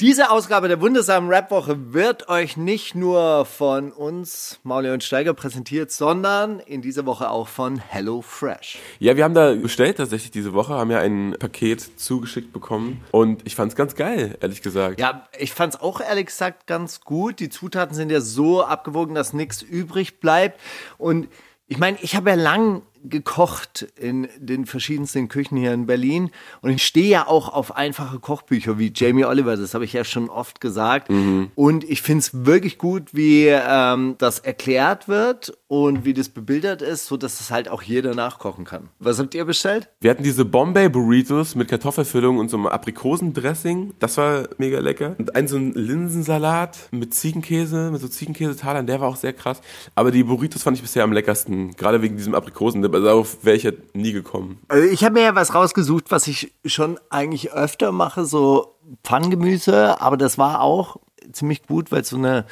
Diese Ausgabe der wundersamen Rap-Woche wird euch nicht nur von uns, Mauli und Steiger, präsentiert, sondern in dieser Woche auch von Hello Fresh. Ja, wir haben da bestellt tatsächlich diese Woche, haben ja ein Paket zugeschickt bekommen und ich fand's ganz geil, ehrlich gesagt. Ja, ich fand's auch ehrlich gesagt ganz gut. Die Zutaten sind ja so abgewogen, dass nichts übrig bleibt und ich meine, ich habe ja lang gekocht in den verschiedensten Küchen hier in Berlin und ich stehe ja auch auf einfache Kochbücher wie Jamie Oliver, das habe ich ja schon oft gesagt. Mhm. Und ich finde es wirklich gut, wie ähm, das erklärt wird und wie das bebildert ist, so dass es halt auch jeder nachkochen kann. Was habt ihr bestellt? Wir hatten diese Bombay Burritos mit Kartoffelfüllung und so einem Aprikosendressing. Das war mega lecker. Und ein so ein Linsensalat mit Ziegenkäse, mit so Ziegenkäsetalern, der war auch sehr krass. Aber die Burritos fand ich bisher am leckersten, gerade wegen diesem Aprikosen aber darauf wäre ich ja nie gekommen. Also ich habe mir ja was rausgesucht, was ich schon eigentlich öfter mache, so Pfanngemüse, aber das war auch ziemlich gut, weil es so eine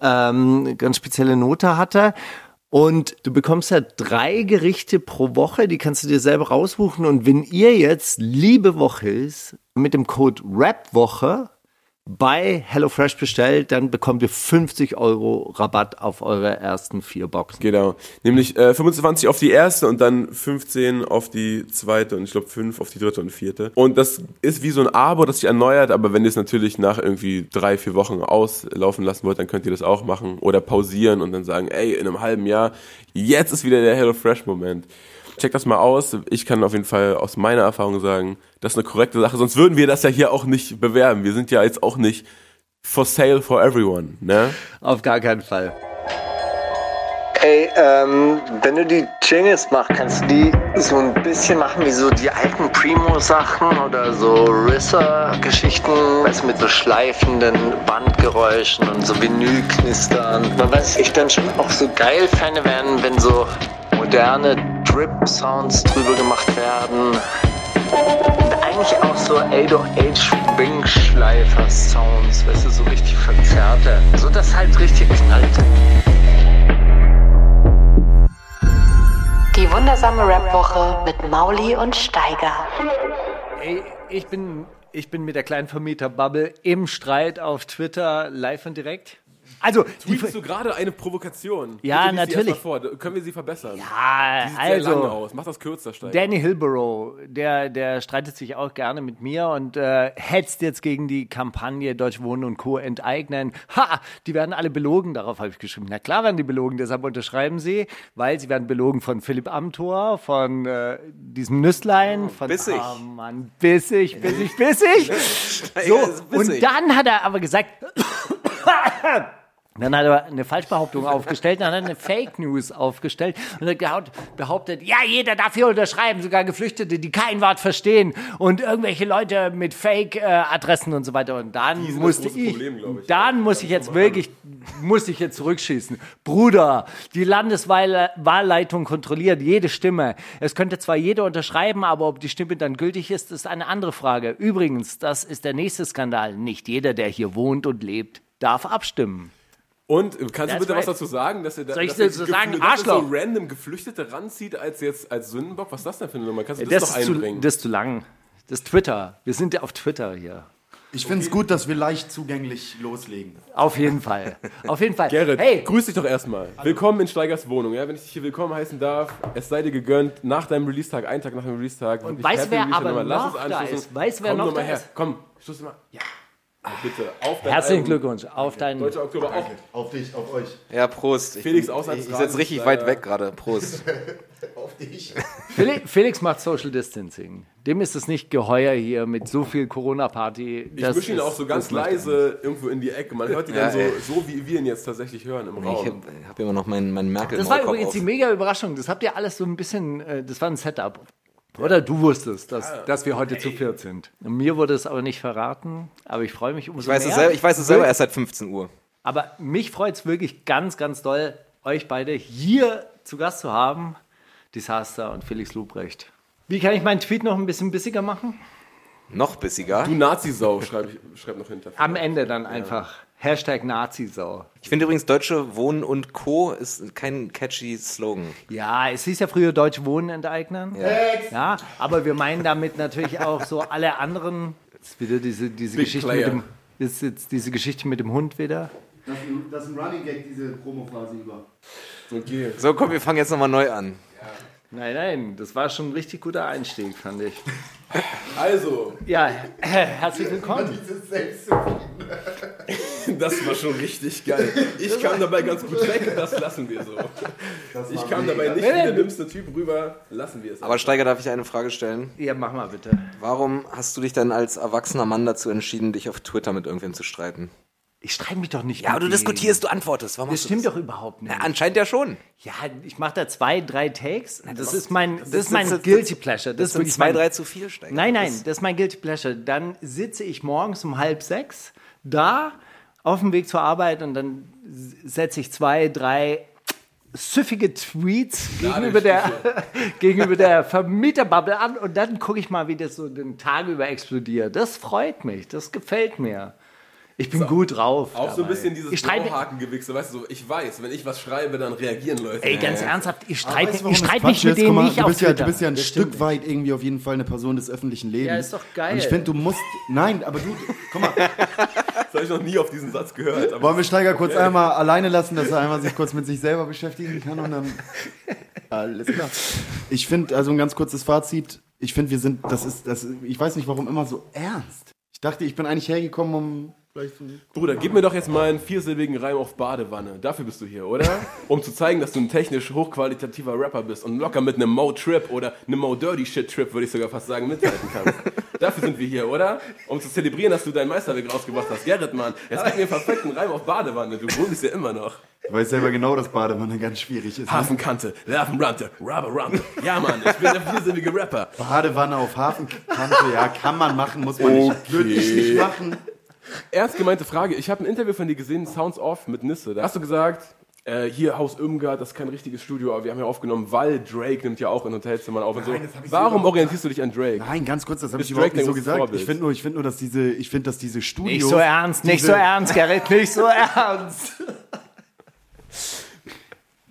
ähm, ganz spezielle Note hatte. Und du bekommst ja drei Gerichte pro Woche, die kannst du dir selber raussuchen. Und wenn ihr jetzt Liebe Woche ist, mit dem Code RAPWOCHE bei HelloFresh bestellt, dann bekommt ihr 50 Euro Rabatt auf eure ersten vier Boxen. Genau. Nämlich äh, 25 auf die erste und dann 15 auf die zweite und ich glaube 5 auf die dritte und vierte. Und das ist wie so ein Abo, das sich erneuert, aber wenn ihr es natürlich nach irgendwie drei, vier Wochen auslaufen lassen wollt, dann könnt ihr das auch machen oder pausieren und dann sagen, ey, in einem halben Jahr, jetzt ist wieder der HelloFresh-Moment. Check das mal aus. Ich kann auf jeden Fall aus meiner Erfahrung sagen, das ist eine korrekte Sache. Sonst würden wir das ja hier auch nicht bewerben. Wir sind ja jetzt auch nicht for sale for everyone, ne? Auf gar keinen Fall. Ey, ähm, wenn du die Jingles machst, kannst du die so ein bisschen machen wie so die alten Primo-Sachen oder so Risser-Geschichten, weißt du, mit so schleifenden Bandgeräuschen und so Vinylknistern. Man weiß, ich dann schon auch so geil fände werden, wenn so moderne Drip-Sounds drüber gemacht werden. Und eigentlich auch so 808 Wing-Schleifer-Sounds, weißt du, so richtig verzerrte. So dass halt richtig knallt. Die wundersame Rap-Woche mit Mauli und Steiger. Ey, ich bin, ich bin mit der kleinen Vermieter-Bubble im Streit auf Twitter live und direkt. Also, Tweetest du gerade eine Provokation? Ja, natürlich. Vor. Können wir sie verbessern? Ja, die sieht also. Sehr lang aus. Mach das kürzer, Stein. Danny Hilborough, der, der streitet sich auch gerne mit mir und äh, hetzt jetzt gegen die Kampagne Deutsch Wohnen und Co. enteignen. Ha! Die werden alle belogen. Darauf habe ich geschrieben. Na klar werden die belogen. Deshalb unterschreiben sie, weil sie werden belogen von Philipp Amthor, von äh, diesem Nüsslein, oh, von. Bissig. Oh Mann, bissig, bissig, bissig. so, und dann hat er aber gesagt. Dann hat er eine Falschbehauptung aufgestellt, dann hat er eine Fake News aufgestellt und hat behauptet, ja, jeder darf hier unterschreiben, sogar Geflüchtete, die kein Wort verstehen und irgendwelche Leute mit Fake-Adressen und so weiter. Und dann musste ich, Problem, ich, dann muss ich jetzt wirklich, muss ich jetzt zurückschießen. Bruder, die Landeswahlleitung kontrolliert jede Stimme. Es könnte zwar jeder unterschreiben, aber ob die Stimme dann gültig ist, ist eine andere Frage. Übrigens, das ist der nächste Skandal. Nicht jeder, der hier wohnt und lebt, darf abstimmen. Und kannst That's du bitte right. was dazu sagen, dass er da Soll ich dass so sagen, Arschloch? so random Geflüchtete ranzieht als jetzt als Sündenbock? Was ist das denn für eine Nummer? Kannst du das, das doch einbringen? Zu, das ist zu lang. Das ist Twitter. Wir sind ja auf Twitter hier. Ich finde es okay. gut, dass wir leicht zugänglich loslegen. Auf jeden Fall. Auf jeden Fall. Gerrit, hey. grüß dich doch erstmal. Willkommen in Steigers Wohnung. Ja, wenn ich dich hier willkommen heißen darf, es sei dir gegönnt, nach deinem Release-Tag, einen Tag nach dem Release-Tag. Und weißt wer aber noch da ist? Weiß wer noch da ist? Komm, stoß mal. Ja. Bitte, auf dein Herzlichen Album. Glückwunsch, auf deinen. Deutscher Oktober auch. Auf dich, auf euch. Ja, Prost. Felix ich, außerhalb Ich, ich sitze richtig weit weg gerade. Prost. auf dich. Felix macht Social Distancing. Dem ist es nicht geheuer hier mit so viel Corona-Party. Ich mische ihn auch so ganz leise irgendwo in die Ecke. Man hört ihn ja, dann so, so, wie wir ihn jetzt tatsächlich hören im Raum. Ich habe hab immer noch meinen mein Merkel. Das war übrigens auf. die mega Überraschung. Das habt ihr alles so ein bisschen, äh, das war ein Setup. Oder du wusstest, dass, ja, dass wir heute ey. zu viert sind. Und mir wurde es aber nicht verraten, aber ich freue mich umso ich weiß mehr. Es selber, ich weiß es selber erst seit 15 Uhr. Aber mich freut es wirklich ganz, ganz doll, euch beide hier zu Gast zu haben. Disaster und Felix Lubrecht. Wie kann ich meinen Tweet noch ein bisschen bissiger machen? Noch bissiger? Du Nazi-Sau, schreib, schreib noch hinter. Am Ende dann einfach. Ja. Hashtag Nazi-Sau. Ich finde übrigens, Deutsche Wohnen und Co. ist kein catchy Slogan. Ja, es hieß ja früher Deutsche Wohnen enteignen. Ja. ja aber wir meinen damit natürlich auch so alle anderen. Ist wieder diese, diese Geschichte mit dem, Ist jetzt diese Geschichte mit dem Hund wieder? Das, ist ein- das ist ein Running Gag, diese Promophase über. Okay. So, komm, wir fangen jetzt nochmal neu an. Nein, nein, das war schon ein richtig guter Einstieg, fand ich. Also, Ja, herzlich willkommen. das war schon richtig geil. Ich kam dabei ganz gut weg, das lassen wir so. Ich kam dabei nicht wie der dümmste Typ rüber, lassen wir es. Aber Steiger, darf ich eine Frage stellen? Ja, mach mal bitte. Warum hast du dich dann als erwachsener Mann dazu entschieden, dich auf Twitter mit irgendwem zu streiten? Ich streite mich doch nicht. Ja, aber du diskutierst, du antwortest. Warum Das machst du stimmt das? doch überhaupt nicht. Na, anscheinend ja schon. Ja, ich mache da zwei, drei Takes. Das, ist mein, das, ist mein das- das- Guilty Pleasure. Das, Das ist sind zwei, mein, drei zu viel, Steiger. Nein, nein, das ist mein Guilty Pleasure. Dann sitze ich morgens um halb sechs da auf dem Weg zur Arbeit und dann setze ich zwei, drei süffige Tweets gegenüber der, gegenüber der Vermieterbubble an und dann gucke ich mal, wie das so den Tag über explodiert. Das freut mich, das gefällt mir. Ich bin gut drauf. Auch so ein dabei. bisschen dieses Blauhakengewichse, weißt du, so, ich weiß, wenn ich was schreibe, dann reagieren Leute. Ey, ganz ernsthaft, ich streite, weißt du, ich streite mich mit denen mal, nicht du auf bist ja, Twitter. Du bist ja ein Das Stück weit irgendwie auf jeden Fall eine Person des öffentlichen Lebens. Ja, ist doch geil. Und ich finde, du musst. Nein, aber du. Guck mal, Das habe ich noch nie auf diesen Satz gehört. Aber wollen wir Steiger kurz einmal alleine lassen, dass er einmal sich kurz mit sich selber beschäftigen kann und dann. Alles klar. Ich finde, also ein ganz kurzes Fazit. Ich finde, wir sind. Das ist. Das, ich weiß nicht, warum immer so ernst. Ich dachte, ich bin eigentlich hergekommen, um. Vielleicht so Bruder, gib mir doch jetzt mal einen viersilbigen Reim auf Badewanne. Dafür bist du hier, oder? Um zu zeigen, dass du ein technisch hochqualitativer Rapper bist und locker mit einem Mo Trip oder einem Mo Dirty Shit Trip, würde ich sogar fast sagen, mithalten kannst. Dafür sind wir hier, oder? Um zu zelebrieren, dass du deinen Meisterweg rausgebracht hast. Gerrit, Mann, jetzt gib mir einen perfekten Reim auf Badewanne. Du gründest ja immer noch. Ich weiß selber genau, dass Badewanne ganz schwierig ist. Ne? Hafenkante, Larvenrante, Rubber Rump. Ja, Mann, ich bin der viersilbige Rapper. Badewanne auf Hafenkante, ja, kann man machen, muss man nicht. Würde ich nicht machen. Ernst gemeinte Frage. Ich habe ein Interview von dir gesehen, Sounds Off mit Nisse. Da hast du gesagt, äh, hier Haus Irmgard, das ist kein richtiges Studio, aber wir haben ja aufgenommen, weil Drake nimmt ja auch in Hotelzimmern auf und so. Nein, ich so Warum überhaupt- orientierst du dich an Drake? Nein, ganz kurz, das habe ich überhaupt Drake nicht so gesagt. Vorbild? Ich finde nur, ich finde nur, dass diese, ich finde, dass diese Studios. Nicht so ernst, nicht so ernst, Gerrit, nicht so ernst.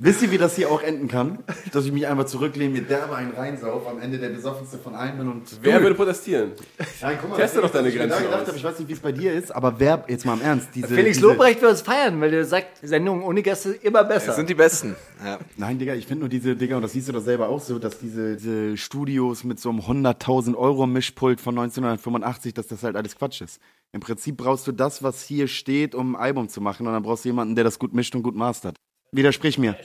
Wisst ihr, wie das hier auch enden kann? Dass ich mich einfach zurücklehne, mir derbe einen reinsauf, am Ende der besoffenste von allen bin und. Wer würde protestieren? Nein, guck mal, Teste das doch deine was ich Grenzen gedacht habe, Ich weiß nicht, wie es bei dir ist, aber wer, jetzt mal im Ernst, diese. Felix diese, Lobrecht wird es feiern, weil der sagt, Sendungen ohne Gäste immer besser. Das sind die Besten. Ja. Nein, Digga, ich finde nur diese, Digga, und das siehst du doch selber auch so, dass diese, diese Studios mit so einem 100.000 Euro Mischpult von 1985, dass das halt alles Quatsch ist. Im Prinzip brauchst du das, was hier steht, um ein Album zu machen, und dann brauchst du jemanden, der das gut mischt und gut mastert. Widersprich mir.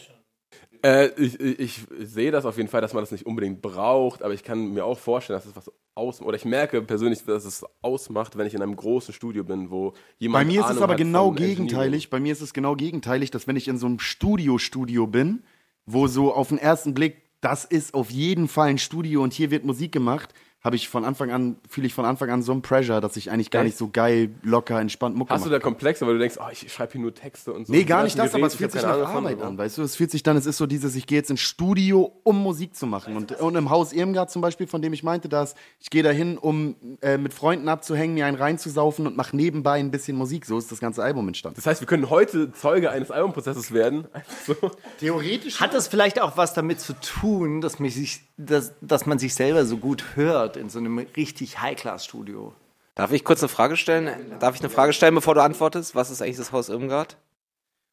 Äh, ich, ich, ich sehe das auf jeden Fall, dass man das nicht unbedingt braucht, aber ich kann mir auch vorstellen, dass es was ausmacht. Oder ich merke persönlich, dass es ausmacht, wenn ich in einem großen Studio bin, wo jemand. Bei mir ist es Ahnung aber hat genau gegenteilig. Bei mir ist es genau gegenteilig, dass wenn ich in so einem Studio-Studio bin, wo so auf den ersten Blick, das ist auf jeden Fall ein Studio und hier wird Musik gemacht, habe ich von Anfang an, fühle ich von Anfang an so einen Pressure, dass ich eigentlich gar Echt? nicht so geil, locker, entspannt Mucke Hast du da Komplexe, weil du denkst, oh, ich schreibe hier nur Texte und so. Nee, gar nicht ein das, aber es fühlt sich nach Arbeit an, weißt du? Es fühlt sich dann, es ist so dieses, ich gehe jetzt ins Studio, um Musik zu machen. Und, und im Haus Irmgard zum Beispiel, von dem ich meinte, dass ich gehe dahin, um äh, mit Freunden abzuhängen, mir einen reinzusaufen und mache nebenbei ein bisschen Musik. So ist das ganze Album entstanden. Das heißt, wir können heute Zeuge eines Albumprozesses werden. So. Theoretisch Hat das vielleicht auch was damit zu tun, dass, mich sich, dass, dass man sich selber so gut hört in so einem richtig High-Class-Studio? Darf ich kurz eine Frage stellen? Darf ich eine Frage stellen, bevor du antwortest? Was ist eigentlich das Haus Irmgard?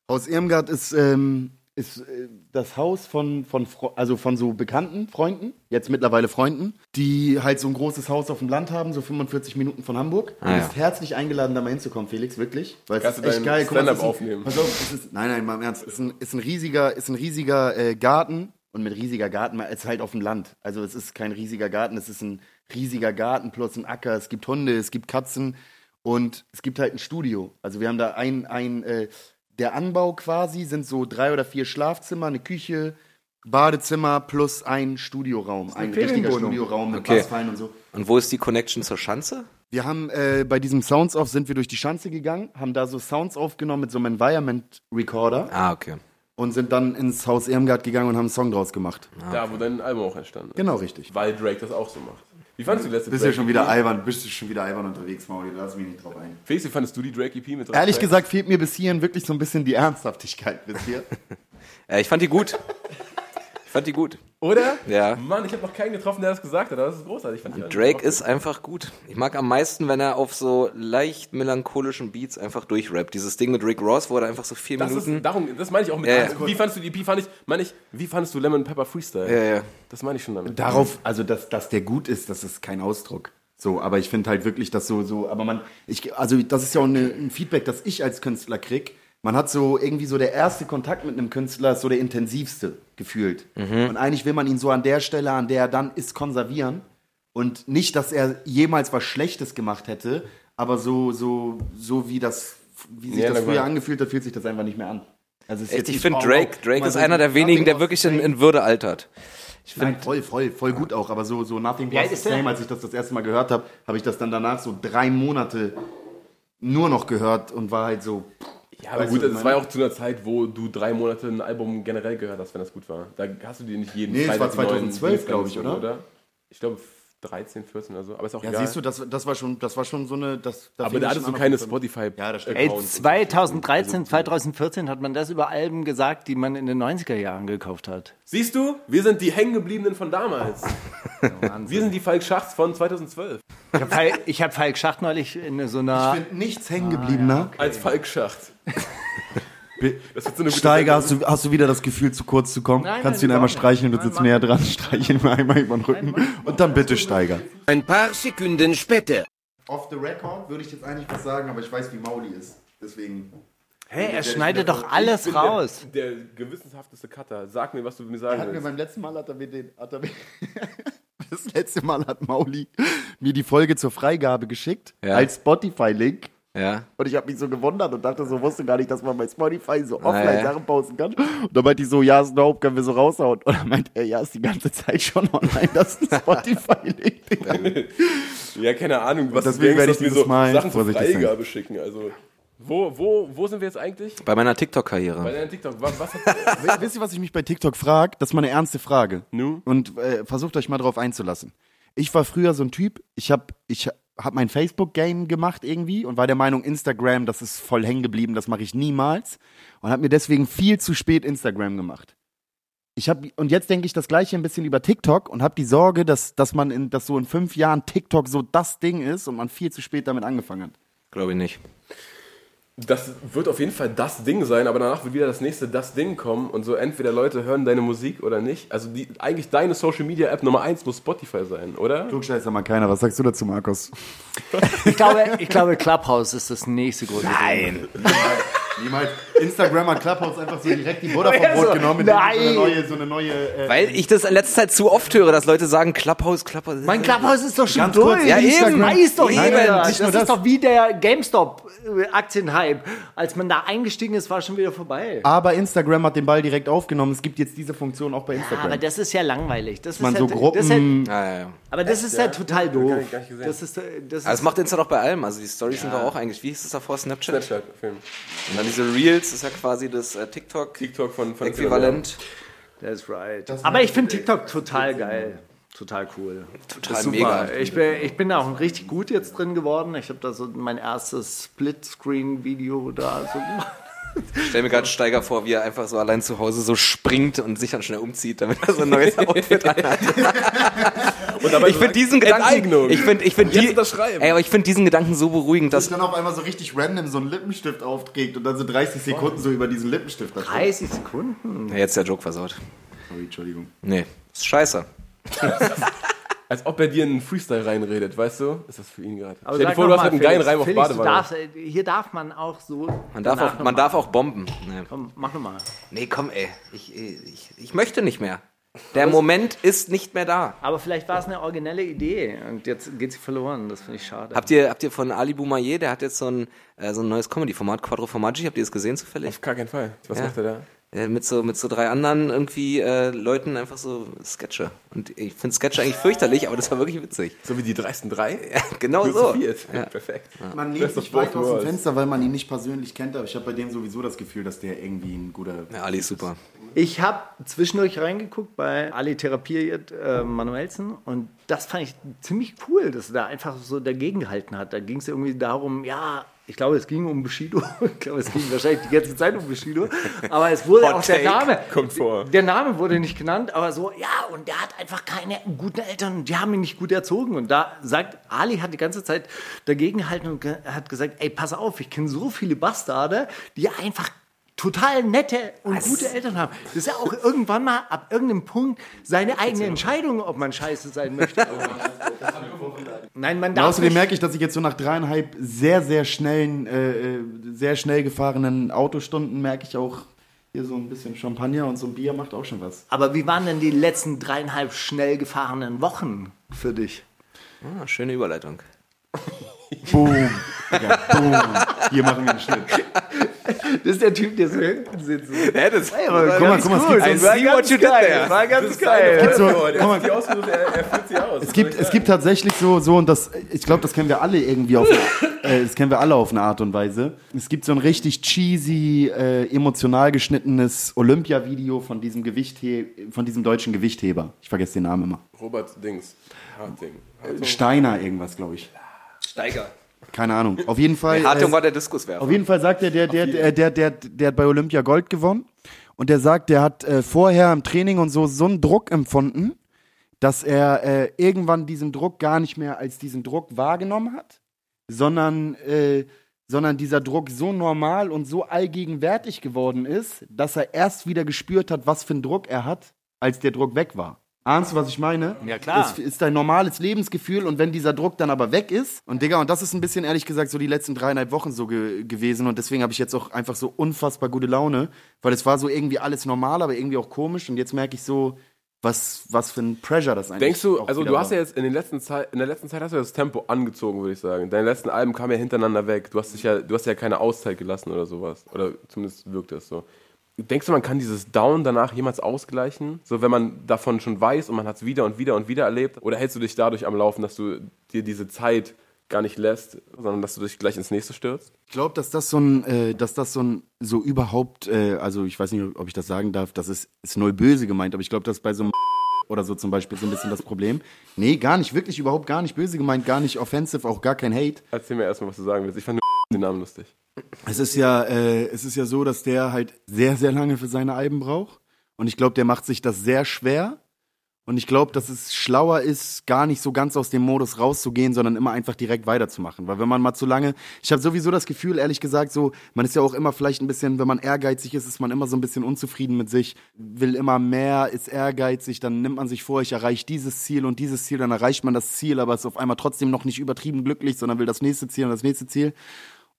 Haus Irmgard ist, ähm, ist äh, das Haus von, von, also von so bekannten Freunden, jetzt mittlerweile Freunden, die halt so ein großes Haus auf dem Land haben, so 45 Minuten von Hamburg. Du Ah, bist herzlich eingeladen, da mal hinzukommen, Felix, wirklich. Weil es Kannst ist du echt geil. Es Stand-up ist ein- aufnehmen? Pass auf, es ist, nein, nein, mal im Ernst. Es ist ein, ist ein riesiger, ist ein riesiger äh, Garten. Und mit riesiger Garten, es ist halt auf dem Land. Also es ist kein riesiger Garten, es ist ein riesiger Garten plus ein Acker. Es gibt Hunde, es gibt Katzen und es gibt halt ein Studio. Also wir haben da ein, ein äh, der Anbau quasi sind so drei oder vier Schlafzimmer, eine Küche, Badezimmer plus ein Studioraum. Ein richtiger. Studioraum mit Okay. Bassfallen und so. Und wo ist die Connection zur Schanze? Wir haben äh, bei diesem Sounds Off sind wir durch die Schanze gegangen, haben da so Sounds aufgenommen mit so einem Environment Recorder Ah, okay. und sind dann ins Haus Irmgard gegangen und haben einen Song draus gemacht. Da, wo dein Album auch entstanden ist. Genau richtig. Weil Drake das auch so macht. Wie fandest du die letzte Bist ja schon wieder albern, bist du schon wieder albern unterwegs, Mauli, lass mich nicht drauf ein. Felix, wie fandest du die Drake EP mit Ehrlich gesagt fehlt mir bis hierhin wirklich so ein bisschen die Ernsthaftigkeit bis hier. Äh, ich fand die gut. Fand die gut. Oder? Ja. Mann, ich habe noch keinen getroffen, der das gesagt hat, aber das ist großartig. Fand ich Drake ist einfach gut. Ich mag am meisten, wenn er auf so leicht melancholischen Beats einfach durchrappt. Dieses Ding mit Rick Ross, wo er einfach so vier das Minuten. ist, darum, das meine ich auch mit. Ja, ja. Also, Wie fandest du die EP? Fand ich, meine ich, wie fandest du Lemon Pepper Freestyle? Ja, ja. Das meine ich schon damit. Darauf, also dass, dass der gut ist, das ist kein Ausdruck. So, aber ich finde halt wirklich, dass so, so, aber man, ich, also das ist ja auch eine, ein Feedback, das ich als Künstler krieg. Man hat so irgendwie so der erste Kontakt mit einem Künstler ist so der intensivste gefühlt. Und eigentlich will man ihn so an der Stelle, an der er dann ist, konservieren. Und nicht, dass er jemals was Schlechtes gemacht hätte, aber so, so, so wie das, wie sich Ja, das früher klar. angefühlt hat, fühlt sich das einfach nicht mehr an. Also Echt, jetzt ich finde Drake, Drake ist einer der wenigen, der wirklich in, in Würde altert. Ich finde, voll, voll, voll gut auch, aber so, so Nothing Was ist the? Same, als ich das das erste Mal gehört habe, habe ich das dann danach so drei Monate nur noch gehört und war halt so. Ja, aber Weißt gut, was war ja auch zu einer Zeit, wo du drei Monate ein Album generell gehört hast, wenn das gut war. Da hast du dir nicht jeden Nee, es war Freitag die neuen 2012, Dings glaub ich, reingezogen, oder? Ich glaube 13, 14 oder so, aber ist auch Ja, egal. siehst du, das, das war schon, das war schon so eine. Das, da aber da ich hattest du keine Spotify. Ja, das stimmt. Ey, Accounts. 2013, 2014 hat man das über Alben gesagt, die man in den 90er Jahren gekauft hat. Siehst du, wir sind die Hängengebliebenen von damals. wir sind die Falk Schachts von 2012. Ich habe Falk, ich hab Falk Schacht neulich in so Ich einer. finde nichts hängen geblieben, ne? Als Falk Schacht. Das wird so eine Steiger, hast du, hast du wieder das Gefühl, zu kurz zu kommen? Nein, Kannst nein, du ihn einmal streicheln, du Nein, sitzt näher dran, streicheln ihn einmal über den Rücken. Und dann bitte Steiger. Ein paar Sekunden später. Off the record würde ich jetzt eigentlich was sagen, aber ich weiß, wie Mauli ist. Deswegen. Hey, er schneidet doch Ich alles bin raus. Der, der gewissenshafteste Cutter. Sag mir, was du mir sagen mir willst. beim letzten Mal hat er mir den. Hat er mir, das letzte Mal hat Mauli mir die Folge zur Freigabe geschickt Ja. als Spotify-Link. Ja. Und ich habe mich so gewundert und dachte so, wusste gar nicht, dass man bei Spotify so offline ja. Sachen posten kann. Und dann meinte ich so, ja, Snope, können wir so raushauen. Und dann meinte er, ja, ist die ganze Zeit schon online, das ist ein Spotify-Link. Digga. Ja, keine Ahnung. Was deswegen werde ich dass wir dieses Mal Sachen zur vorsichtig sein. Freigabe schicken. Also, wo, wo, wo sind wir jetzt eigentlich? Bei meiner Bei TikTok-Karriere. deinem TikTok. Was, was hat, Wisst ihr, was ich mich bei TikTok frage? Das ist mal eine ernste Frage. Nu? Und äh, versucht euch mal drauf einzulassen. Ich war früher so ein Typ, ich habe ich hab mein Facebook-Game gemacht irgendwie und war der Meinung, Instagram, das ist voll hängen geblieben, das mache ich niemals. Und habe mir deswegen viel zu spät Instagram gemacht. Ich hab, und jetzt denke ich das gleiche ein bisschen über TikTok und habe die Sorge, dass, dass man in, dass so in fünf Jahren TikTok so das Ding ist und man viel zu spät damit angefangen hat. Glaube ich nicht. Das wird auf jeden Fall das Ding sein, aber danach wird wieder das nächste das Ding kommen und so entweder Leute hören deine Musik oder nicht. Also die, eigentlich deine Social Media App Nummer eins muss Spotify sein, oder? Klugscheißer mal keiner. Was sagst du dazu, Markus? Ich glaube, ich glaube, Clubhouse ist das nächste große Nein. Niemals. Instagram hat Clubhouse einfach so direkt die Butter vom Brot genommen, indem die so eine nein. neue, so eine neue äh, Weil ich das in letzter Zeit zu oft höre, dass Leute sagen, Clubhouse, Clubhouse. Mein Clubhouse ist doch schon Ganz kurz, durch. ja, eben. Weiß doch Eben. jeder. Nicht Das, nur ist das. doch wie der GameStop-Aktienhype. Als man da eingestiegen ist, war schon wieder vorbei. Aber Instagram hat den Ball direkt aufgenommen. Es gibt jetzt diese Funktion auch bei Ja, Instagram. aber das ist ja langweilig. Das ist man ja, so Das Gruppen. ist ja, Ja, ja, ja. aber das ist ja, total doof. Das ist, äh, das Aber das ist, macht Insta doch bei allem. Also die Stories sind doch auch eigentlich, wie hieß es davor, Snapchat? Snapchat-Film. Und dann diese Reels ist ja quasi das äh, TikTok. TikTok von, von Äquivalent. that's right. Aber ich finde TikTok total geil. Total cool. Total Super. mega. Ich bin, ich bin auch richtig gut jetzt drin geworden. Ich habe da so mein erstes Splitscreen-Video da so gemacht. Ich stell mir gerade Steiger vor, wie er einfach so allein zu Hause so springt und sich dann schnell umzieht, damit er so ein neues Outfit anhat. Und dabei Ich finde diesen Gedanken, ich finde, ich finde Jetzt die, unterschreiben. ey, aber ich finde diesen Gedanken so beruhigend, dass dass dann auf einmal so richtig random so ein Lippenstift aufträgt und dann so 30 Sekunden so über diesen Lippenstift. da steht. 30 Sekunden. Ja, jetzt ist der Joke versaut. Sorry, Entschuldigung. Nee, ist scheiße. Als ob er dir einen Freestyle reinredet, weißt du? Ist das für ihn gerade. Aber Stell dir sag vor, du hast mal, halt einen geilen Felix, Reim auf Felix, du Badewanne. darfst, äh, hier darf man auch so. Man darf auch, man darf auch bomben. Nee. Komm, mach nochmal. nee, komm, ey. Ich, ich, ich möchte nicht mehr. Der Moment ist nicht mehr da. Aber vielleicht war es eine originelle Idee und jetzt geht sie verloren. Das finde ich schade. Habt ihr, habt ihr von Ali Boumaier, der hat jetzt so ein, äh, so ein neues Comedy-Format, Quattro Formaggi, habt ihr das gesehen zufällig? Auf gar keinen Fall. Was Ja. macht er da? Äh, mit so mit so drei anderen irgendwie äh, Leuten einfach so Sketche. Und ich finde Sketche eigentlich fürchterlich, aber das war wirklich witzig. So wie die dreisten drei? Ja, genau so. Ja. Perfekt. Man Best lehnt of sich weit aus dem. Fenster, weil man ihn nicht persönlich kennt, aber ich habe bei dem sowieso das Gefühl, dass der irgendwie ein guter. Ja, Ali ist super. Ich habe zwischendurch reingeguckt bei Ali therapiert äh, Manuelsen und das fand ich ziemlich cool, dass er da einfach so dagegen gehalten hat. Da ging es irgendwie darum, ja, Ich glaube, es ging um Bushido. Ich glaube, es ging wahrscheinlich die ganze Zeit um Bushido. Aber es wurde Hot auch der Name. kommt vor. Der Name wurde nicht genannt, aber so, ja, und der hat einfach keine guten Eltern. Die haben ihn nicht gut erzogen. Und da sagt, Ali hat die ganze Zeit dagegen gehalten und hat gesagt, ey, pass auf, ich kenne so viele Bastarde, die einfach total nette und gute Eltern haben. Das ist ja auch irgendwann mal ab irgendeinem Punkt seine eigene Entscheidung, ob man scheiße sein möchte. oder nicht. Nein, man Und darf außerdem nicht. merke ich, dass ich jetzt so nach dreieinhalb sehr, sehr schnellen, äh, äh, sehr schnell gefahrenen Autostunden merke ich auch hier so ein bisschen Champagner und so ein Bier macht auch schon was. Aber wie waren denn die letzten dreieinhalb schnell gefahrenen Wochen für dich? Ah, schöne Überleitung. Boom. Ja, boom. Hier machen wir einen Schnitt. Das ist der Typ, der so hinten sitzt. Ja, das, Ey, aber guck mal, guck mal, es gibt- I see what you did there. War ganz geil. So, Er hat die ausgesucht, er, er führt sie aus. Es gibt, es gibt tatsächlich so, so und das, ich glaube, das kennen wir alle irgendwie auf, äh, das kennen wir alle auf eine Art und Weise. Es gibt so ein richtig cheesy, äh, emotional geschnittenes Olympia-Video von diesem Gewichthe von diesem deutschen Gewichtheber. Ich vergesse den Namen immer. Robert Dings. Harting. Steiner irgendwas, glaube ich. Steiger. Keine Ahnung. Auf jeden Fall. Hartung äh, war der Diskuswerfer. Auf jeden Fall sagt er, der, der, der, der, der, der hat bei Olympia Gold gewonnen. Und der sagt, der hat äh, vorher im Training und so so einen Druck empfunden, dass er äh, irgendwann diesen Druck gar nicht mehr als diesen Druck wahrgenommen hat, sondern, äh, sondern dieser Druck so normal und so allgegenwärtig geworden ist, dass er erst wieder gespürt hat, was für einen Druck er hat, als der Druck weg war. Ahnst du, was ich meine? Ja, klar. Das ist dein normales Lebensgefühl und wenn dieser Druck dann aber weg ist, und Digga, und das ist ein bisschen ehrlich gesagt so die letzten dreieinhalb Wochen so ge gewesen und deswegen habe ich jetzt auch einfach so unfassbar gute Laune, weil es war so irgendwie alles normal, aber irgendwie auch komisch und jetzt merke ich so, was, was für ein Pressure das eigentlich Denkst du, also du hast ja jetzt in, den letzten Zeit, in der letzten Zeit hast du das Tempo angezogen, würde ich sagen. Deine letzten Alben kamen ja hintereinander weg. Du hast dich ja, du hast ja keine Auszeit gelassen oder sowas. Oder zumindest wirkt es so. Denkst du, man kann dieses Down danach jemals ausgleichen? So, wenn man davon schon weiß und man hat es wieder und wieder und wieder erlebt? Oder hältst du dich dadurch am Laufen, dass du dir diese Zeit gar nicht lässt, sondern dass du dich gleich ins nächste stürzt? Ich glaube, dass das so ein, äh, dass das so ein, so überhaupt, äh, also ich weiß nicht, ob ich das sagen darf, das ist, ist null böse gemeint, aber ich glaube, dass bei so einem oder so zum Beispiel so ein bisschen das Problem. Nee, gar nicht, wirklich überhaupt gar nicht böse gemeint, gar nicht offensive, auch gar kein Hate. Erzähl mir erstmal, was du sagen willst. Ich fand den Namen lustig. Es ist ja, äh, es ist ja so, dass der halt sehr, sehr lange für seine Alben braucht. Und ich glaube, der macht sich das sehr schwer. Und ich glaube, dass es schlauer ist, gar nicht so ganz aus dem Modus rauszugehen, sondern immer einfach direkt weiterzumachen. Weil wenn man mal zu lange, ich habe sowieso das Gefühl, ehrlich gesagt, so, man ist ja auch immer vielleicht ein bisschen, wenn man ehrgeizig ist, ist man immer so ein bisschen unzufrieden mit sich, will immer mehr, ist ehrgeizig, dann nimmt man sich vor, ich erreiche dieses Ziel und dieses Ziel, dann erreicht man das Ziel, aber ist auf einmal trotzdem noch nicht übertrieben glücklich, sondern will das nächste Ziel und das nächste Ziel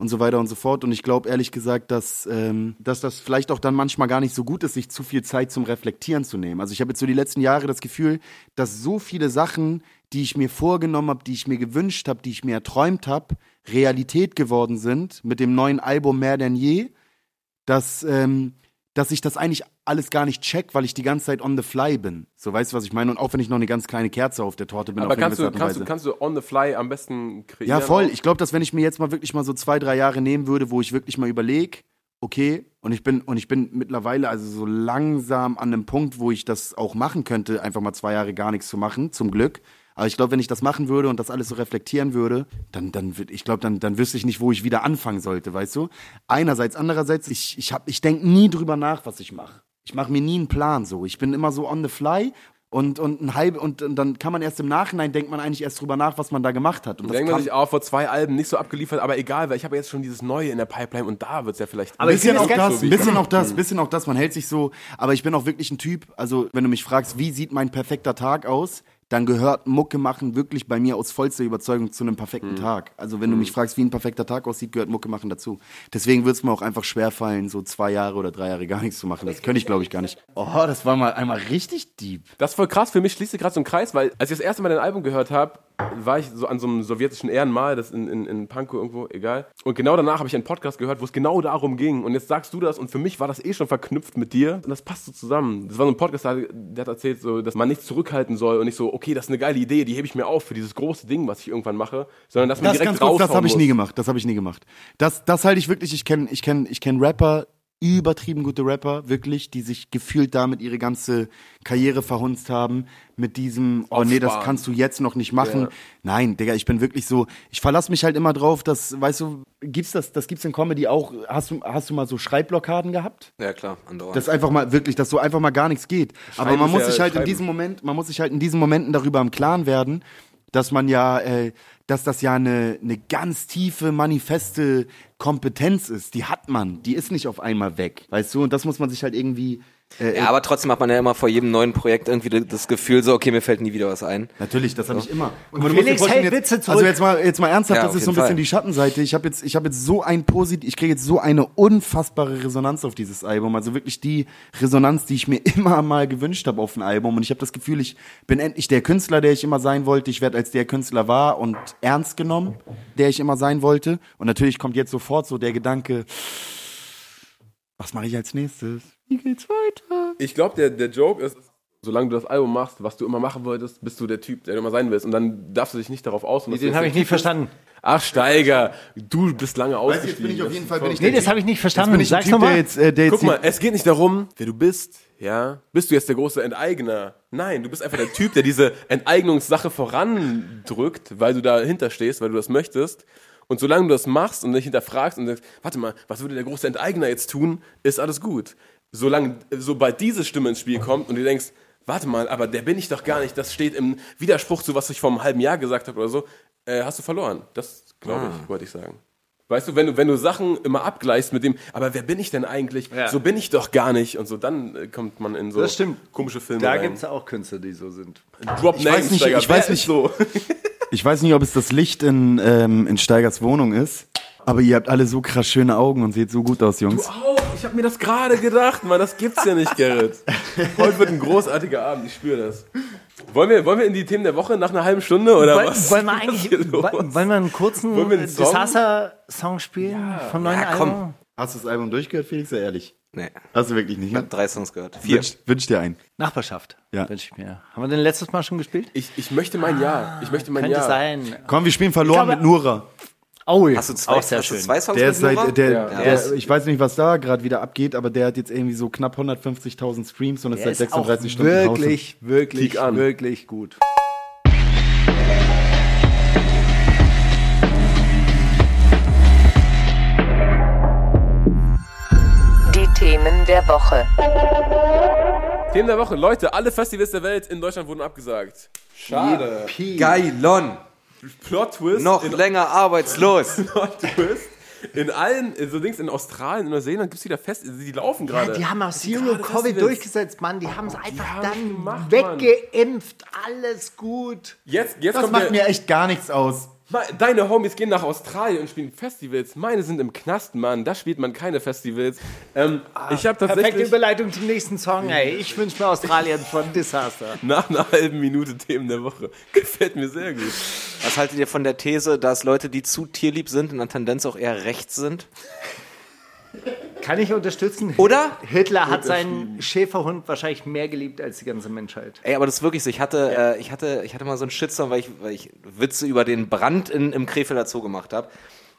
und so weiter und so fort. Und ich glaube ehrlich gesagt, dass, ähm, dass das vielleicht auch dann manchmal gar nicht so gut ist, sich zu viel Zeit zum Reflektieren zu nehmen. Also ich habe jetzt so die letzten Jahre das Gefühl, dass so viele Sachen, die ich mir vorgenommen habe, die ich mir gewünscht habe, die ich mir erträumt habe, Realität geworden sind mit dem neuen Album mehr denn je, dass, ähm, dass ich das eigentlich alles gar nicht check, weil ich die ganze Zeit on the fly bin. So weißt du, was ich meine? Und auch wenn ich noch eine ganz kleine Kerze auf der Torte bin, Aber kannst du, kannst, du, kannst du on the fly am besten kreieren? Ja, voll. auch? Ich glaube, dass wenn ich mir jetzt mal wirklich mal so zwei, drei Jahre nehmen würde, wo ich wirklich mal überlege, okay, und ich bin, und ich bin mittlerweile also so langsam an einem Punkt, wo ich das auch machen könnte, einfach mal zwei Jahre gar nichts zu machen, zum Glück. Aber ich glaube, wenn ich das machen würde und das alles so reflektieren würde, dann, dann ich glaube, dann, dann wüsste ich nicht, wo ich wieder anfangen sollte, weißt du? Einerseits, andererseits, ich, ich, hab- ich denke nie drüber nach, was ich mache. Ich mache mir nie einen Plan so. Ich bin immer so on the fly und, und ein halb, und, und dann kann man erst im Nachhinein, denkt man eigentlich erst drüber nach, was man da gemacht hat. Und Denkt man sich auch vor zwei Alben nicht so abgeliefert, aber egal, weil ich habe jetzt schon dieses Neue in der Pipeline und da wird es ja vielleicht. Aber Ein bisschen finde auch das, so, bisschen auch das, bisschen auch das. Man hält sich so, aber ich bin auch wirklich ein Typ. Also wenn du mich fragst, wie sieht mein perfekter Tag aus, dann gehört Mucke machen wirklich bei mir aus vollster Überzeugung zu einem perfekten Tag. Also wenn du mich fragst, wie ein perfekter Tag aussieht, gehört Mucke machen dazu. Deswegen wird es mir auch einfach schwerfallen, so zwei Jahre oder drei Jahre gar nichts zu machen. Das könnte ich, glaube ich, gar nicht. Oh, das war mal einmal richtig deep. Das ist voll krass. Für mich schließt sich gerade so ein Kreis, weil als ich das erste Mal dein Album gehört habe, war ich so an so einem sowjetischen Ehrenmal, das in, in, in Pankow irgendwo, egal. Und genau danach habe ich einen Podcast gehört, wo es genau darum ging. Und jetzt sagst du das und für mich war das eh schon verknüpft mit dir. Und das passt so zusammen. Das war so ein Podcast, der hat erzählt, so, dass man nichts zurückhalten soll und nicht so, okay, das ist eine geile Idee, die hebe ich mir auf für dieses große Ding, was ich irgendwann mache, sondern dass man Das direkt ganz kurz, das habe ich nie gemacht. Das habe ich nie gemacht. Das, das halte ich wirklich. Ich kenne, ich kenne, ich kenne Rapper, übertrieben gute Rapper, wirklich, die sich gefühlt damit ihre ganze Karriere verhunzt haben. Mit diesem, oh nee, das kannst du jetzt noch nicht machen. Ja. Nein, Digga, ich bin wirklich so, ich verlasse mich halt immer drauf, dass, weißt du, gibt's das, das gibt's in Comedy auch, hast du, hast du mal so Schreibblockaden gehabt? Ja, klar, andauernd. Das einfach mal wirklich, dass so einfach mal gar nichts geht. Aber Schreiben man ist muss ja sich halt in Schreiben. diesem Moment, man muss sich halt in diesen Momenten darüber im Klaren werden, dass man ja, äh, dass das ja eine, eine ganz tiefe, manifeste Kompetenz ist. Die hat man. Die ist nicht auf einmal weg. Weißt du? Und das muss man sich halt irgendwie. Äh, ja, aber trotzdem hat man ja immer vor jedem neuen Projekt irgendwie das Gefühl so, okay, mir fällt nie wieder was ein. Natürlich, das habe ich immer. Und Felix hält Witze zurück. Also jetzt mal, jetzt mal ernsthaft, Ja, das ist so ein jeden bisschen Fall. die Schattenseite. Ich habe jetzt, ich habe jetzt so ein Posit, ich kriege jetzt so eine unfassbare Resonanz auf dieses Album. Also wirklich die Resonanz, die ich mir immer mal gewünscht habe auf ein Album. Und ich habe das Gefühl, ich bin endlich der Künstler, der ich immer sein wollte. Ich werde als der Künstler wahr und ernst genommen, der ich immer sein wollte. Und natürlich kommt jetzt sofort so der Gedanke, was mache ich als nächstes? Wie geht's weiter? Ich glaube, der, der Joke ist, solange du das Album machst, was du immer machen wolltest, bist du der Typ, der du immer sein willst. Und dann darfst du dich nicht darauf ausruhen. dass du Den jetzt habe ich nicht verstanden. Ach, Steiger, du bist lange Weißt ausgestiegen. jetzt bin ich auf Das jeden Fall, bin ich Nee, das habe ich nicht Jetzt verstanden. bin ich Sag's nochmal. jetzt, äh, jetzt Guck mal, es geht nicht darum, wer du bist, ja. Bist du jetzt der große Enteigner? Nein, du bist einfach der Typ, der diese Enteignungssache vorandrückt, weil du dahinter stehst, weil du das möchtest. Und solange du das machst und dich hinterfragst und denkst, warte mal, was würde der große Enteigner jetzt tun, ist alles gut. Solange, sobald diese Stimme ins Spiel kommt und du denkst, warte mal, aber der bin ich doch gar nicht, das steht im Widerspruch zu was ich vor einem halben Jahr gesagt habe oder so, äh, hast du verloren. Das glaube ich, wollte ich sagen. Weißt du, wenn du, wenn du Sachen immer abgleichst mit dem, aber wer bin ich denn eigentlich? Ja. So bin ich doch gar nicht. Und so, dann äh, kommt man in so Das stimmt. komische Filme Da gibt es auch Künstler, die so sind. Drop Ich weiß nicht, Steiger. ich weiß nicht. so. Ich weiß nicht, ob es das Licht in, ähm, in Steigers Wohnung ist, aber ihr habt alle so krass schöne Augen und seht so gut aus, Jungs. Auch, ich habe mir das gerade gedacht, Mann, das gibt's ja nicht, Gerrit. Heute wird ein großartiger Abend, ich spüre das. Wollen wir, wollen wir in die Themen der Woche nach einer halben Stunde oder Wollen, was? wollen wir eigentlich wollen wir einen kurzen Wollen wir einen Song? Disaster-Song spielen vom neuen Ja, komm. Album? Hast du das Album durchgehört, Felix? Sei ehrlich. Nee, Hast du wirklich nicht, ich ne? habe drei Songs gehört. Vier. Wünsch, wünsch dir einen. Nachbarschaft. Ja. Wünsche ich mir. Haben wir den letztes Mal schon gespielt? Ich, ich möchte mein Ja. Ich möchte mein Könnte Ja. sein. Komm, wir spielen verloren Ich glaube- mit Nura. Oh, Hast du zwei, auch sehr hast du schön. zwei Songs Der ist seit, Nora? der, Ja. der, Der ist- ich weiß nicht, was da gerade wieder abgeht, aber der hat jetzt irgendwie so knapp 150.000 Streams und ist seit ist auch 36 Stunden draußen. wirklich, wirklich, wirklich gut. Die Themen der Woche. Themen der Woche. Leute, alle Festivals der Welt in Deutschland wurden abgesagt. Schade. Geilon. Plot Twist. Noch in, länger arbeitslos. Plot Twist. In allen, so Dings in Australien, in Neuseeland gibt's wieder Fest, die laufen gerade. Die haben auch Zero Covid durchgesetzt, Mann. Die haben es einfach dann gemacht, weggeimpft. Alles gut. Jetzt, jetzt Das kommt macht mir echt gar nichts aus. Deine Homies gehen nach Australien und spielen Festivals. Meine sind im Knast, Mann. Da spielt man keine Festivals. Ähm, ich habe Perfekte tatsächlich Überleitung zum nächsten Song, ey. Ich wünsche mir Australien von Disaster. nach einer halben Minute Themen der Woche. Gefällt mir sehr gut. Was haltet ihr von der These, dass Leute, die zu tierlieb sind, in der Tendenz auch eher rechts sind? Kann ich unterstützen? Oder? Hitler hat seinen Schäferhund wahrscheinlich mehr geliebt als die ganze Menschheit. Ey, aber das ist wirklich so. Ich hatte, äh, ich hatte, ich hatte mal so einen Shitstorm, weil ich, weil ich Witze über den Brand in, im Krefelder Zoo gemacht habe.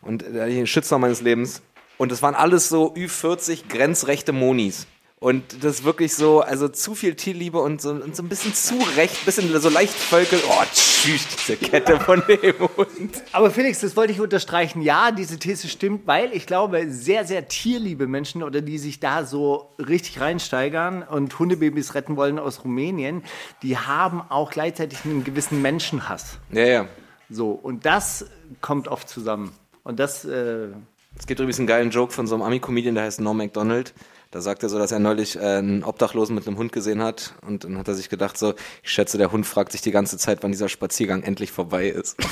Und äh, da hatte ich einen Shitstorm meines Lebens. Und das waren alles so Ü40 grenzrechte Monis. Und das ist wirklich so, also zu viel Tierliebe und so, und so ein bisschen zu recht, bisschen so leicht Völkel. Oh, tschüss, diese Kette von dem Hund. Aber Felix, das wollte ich unterstreichen. Ja, diese These stimmt, weil ich glaube, sehr, sehr tierliebe Menschen oder die sich da so richtig reinsteigern und Hundebabys retten wollen aus Rumänien, die haben auch gleichzeitig einen gewissen Menschenhass. Ja, ja. So, und das kommt oft zusammen. Und das, äh, Es gibt übrigens einen geilen Joke von so einem Ami-Comedian, der heißt Norm MacDonald. Da sagt er so, dass er neulich äh, einen Obdachlosen mit einem Hund gesehen hat. Und dann hat er sich gedacht so, ich schätze, der Hund fragt sich die ganze Zeit, wann dieser Spaziergang endlich vorbei ist.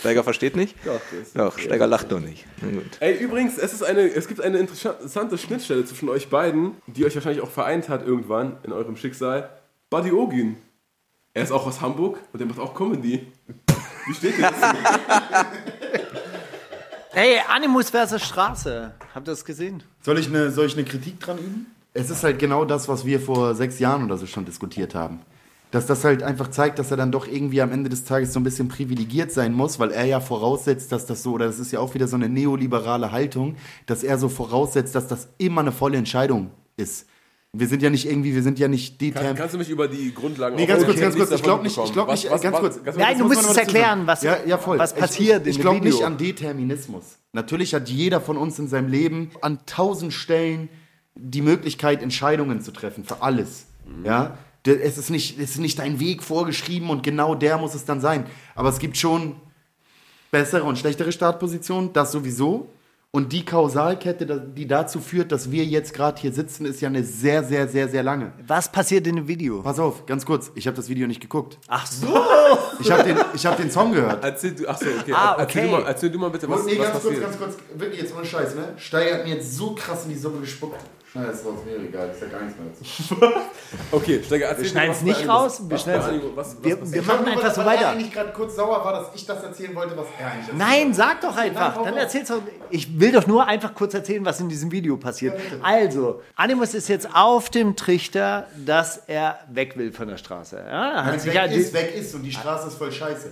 Steiger versteht nicht? Doch, Doch Steiger lacht doch nicht. Ey, übrigens, es, ist eine, es gibt eine interessante Schnittstelle zwischen euch beiden, die euch wahrscheinlich auch vereint hat irgendwann in eurem Schicksal. Buddy Ogin. Er ist auch aus Hamburg und er macht auch Comedy. Wie steht das? Ey, Animus versus Straße. Habt ihr das gesehen? Soll ich, eine, soll ich eine Kritik dran üben? Es ist halt genau das, was wir vor sechs Jahren oder so schon diskutiert haben. dass das halt einfach zeigt, dass er dann doch irgendwie am Ende des Tages so ein bisschen privilegiert sein muss, weil er ja voraussetzt, dass das so, oder das ist ja auch wieder so eine neoliberale Haltung, dass er so voraussetzt, dass das immer eine volle Entscheidung ist. Wir sind ja nicht irgendwie, wir sind ja nicht Kann, determ kannst du mich über die Grundlagen Nee, ganz kurz, ganz kurz. Ich glaube nicht, ich glaube nicht, Was- ganz was- kurz. kurz. Nein, du musst es erklären, was- ja, ja, voll. was passiert Ich, ich glaube nicht an Determinismus. Natürlich hat jeder von uns in seinem Leben an tausend Stellen die Möglichkeit, Entscheidungen zu treffen für alles. Ja, D- es ist nicht, es ist nicht dein Weg vorgeschrieben und genau der muss es dann sein. Aber es gibt schon bessere und schlechtere Startpositionen, das sowieso. Und die Kausalkette, die dazu führt, dass wir jetzt gerade hier sitzen, ist ja eine sehr, sehr, sehr, sehr lange. Was passiert in dem Video? Pass auf, ganz kurz, ich habe das Video nicht geguckt. Ach so. Ich habe den, ich hab den Song gehört. Erzähl du, achso, okay. Ah, Erzähl, okay. du mal, erzähl du mal bitte, was, nee, was ganz kurz, passiert. ganz kurz, wirklich jetzt ohne Scheiß, ne? Steiger hat mir jetzt so krass in die Suppe gespuckt. Schneid es raus, mir egal, ich sag gar nichts mehr dazu. Okay, Steiger, erzähl Wir schneiden es nicht raus. Wir, was was- was wir, machen einfach so Weil er weiter. eigentlich gerade kurz sauer war, dass ich das erzählen wollte, was er eigentlich erzählt Nein, sag doch einfach. hau Dann erzähl's doch. Ich will doch nur einfach kurz erzählen, was in diesem Video passiert. Also, Animus ist jetzt auf dem Trichter, dass er weg will von der Straße. Ja, er sich weg ja ist, weg ist und die Straße ist voll scheiße.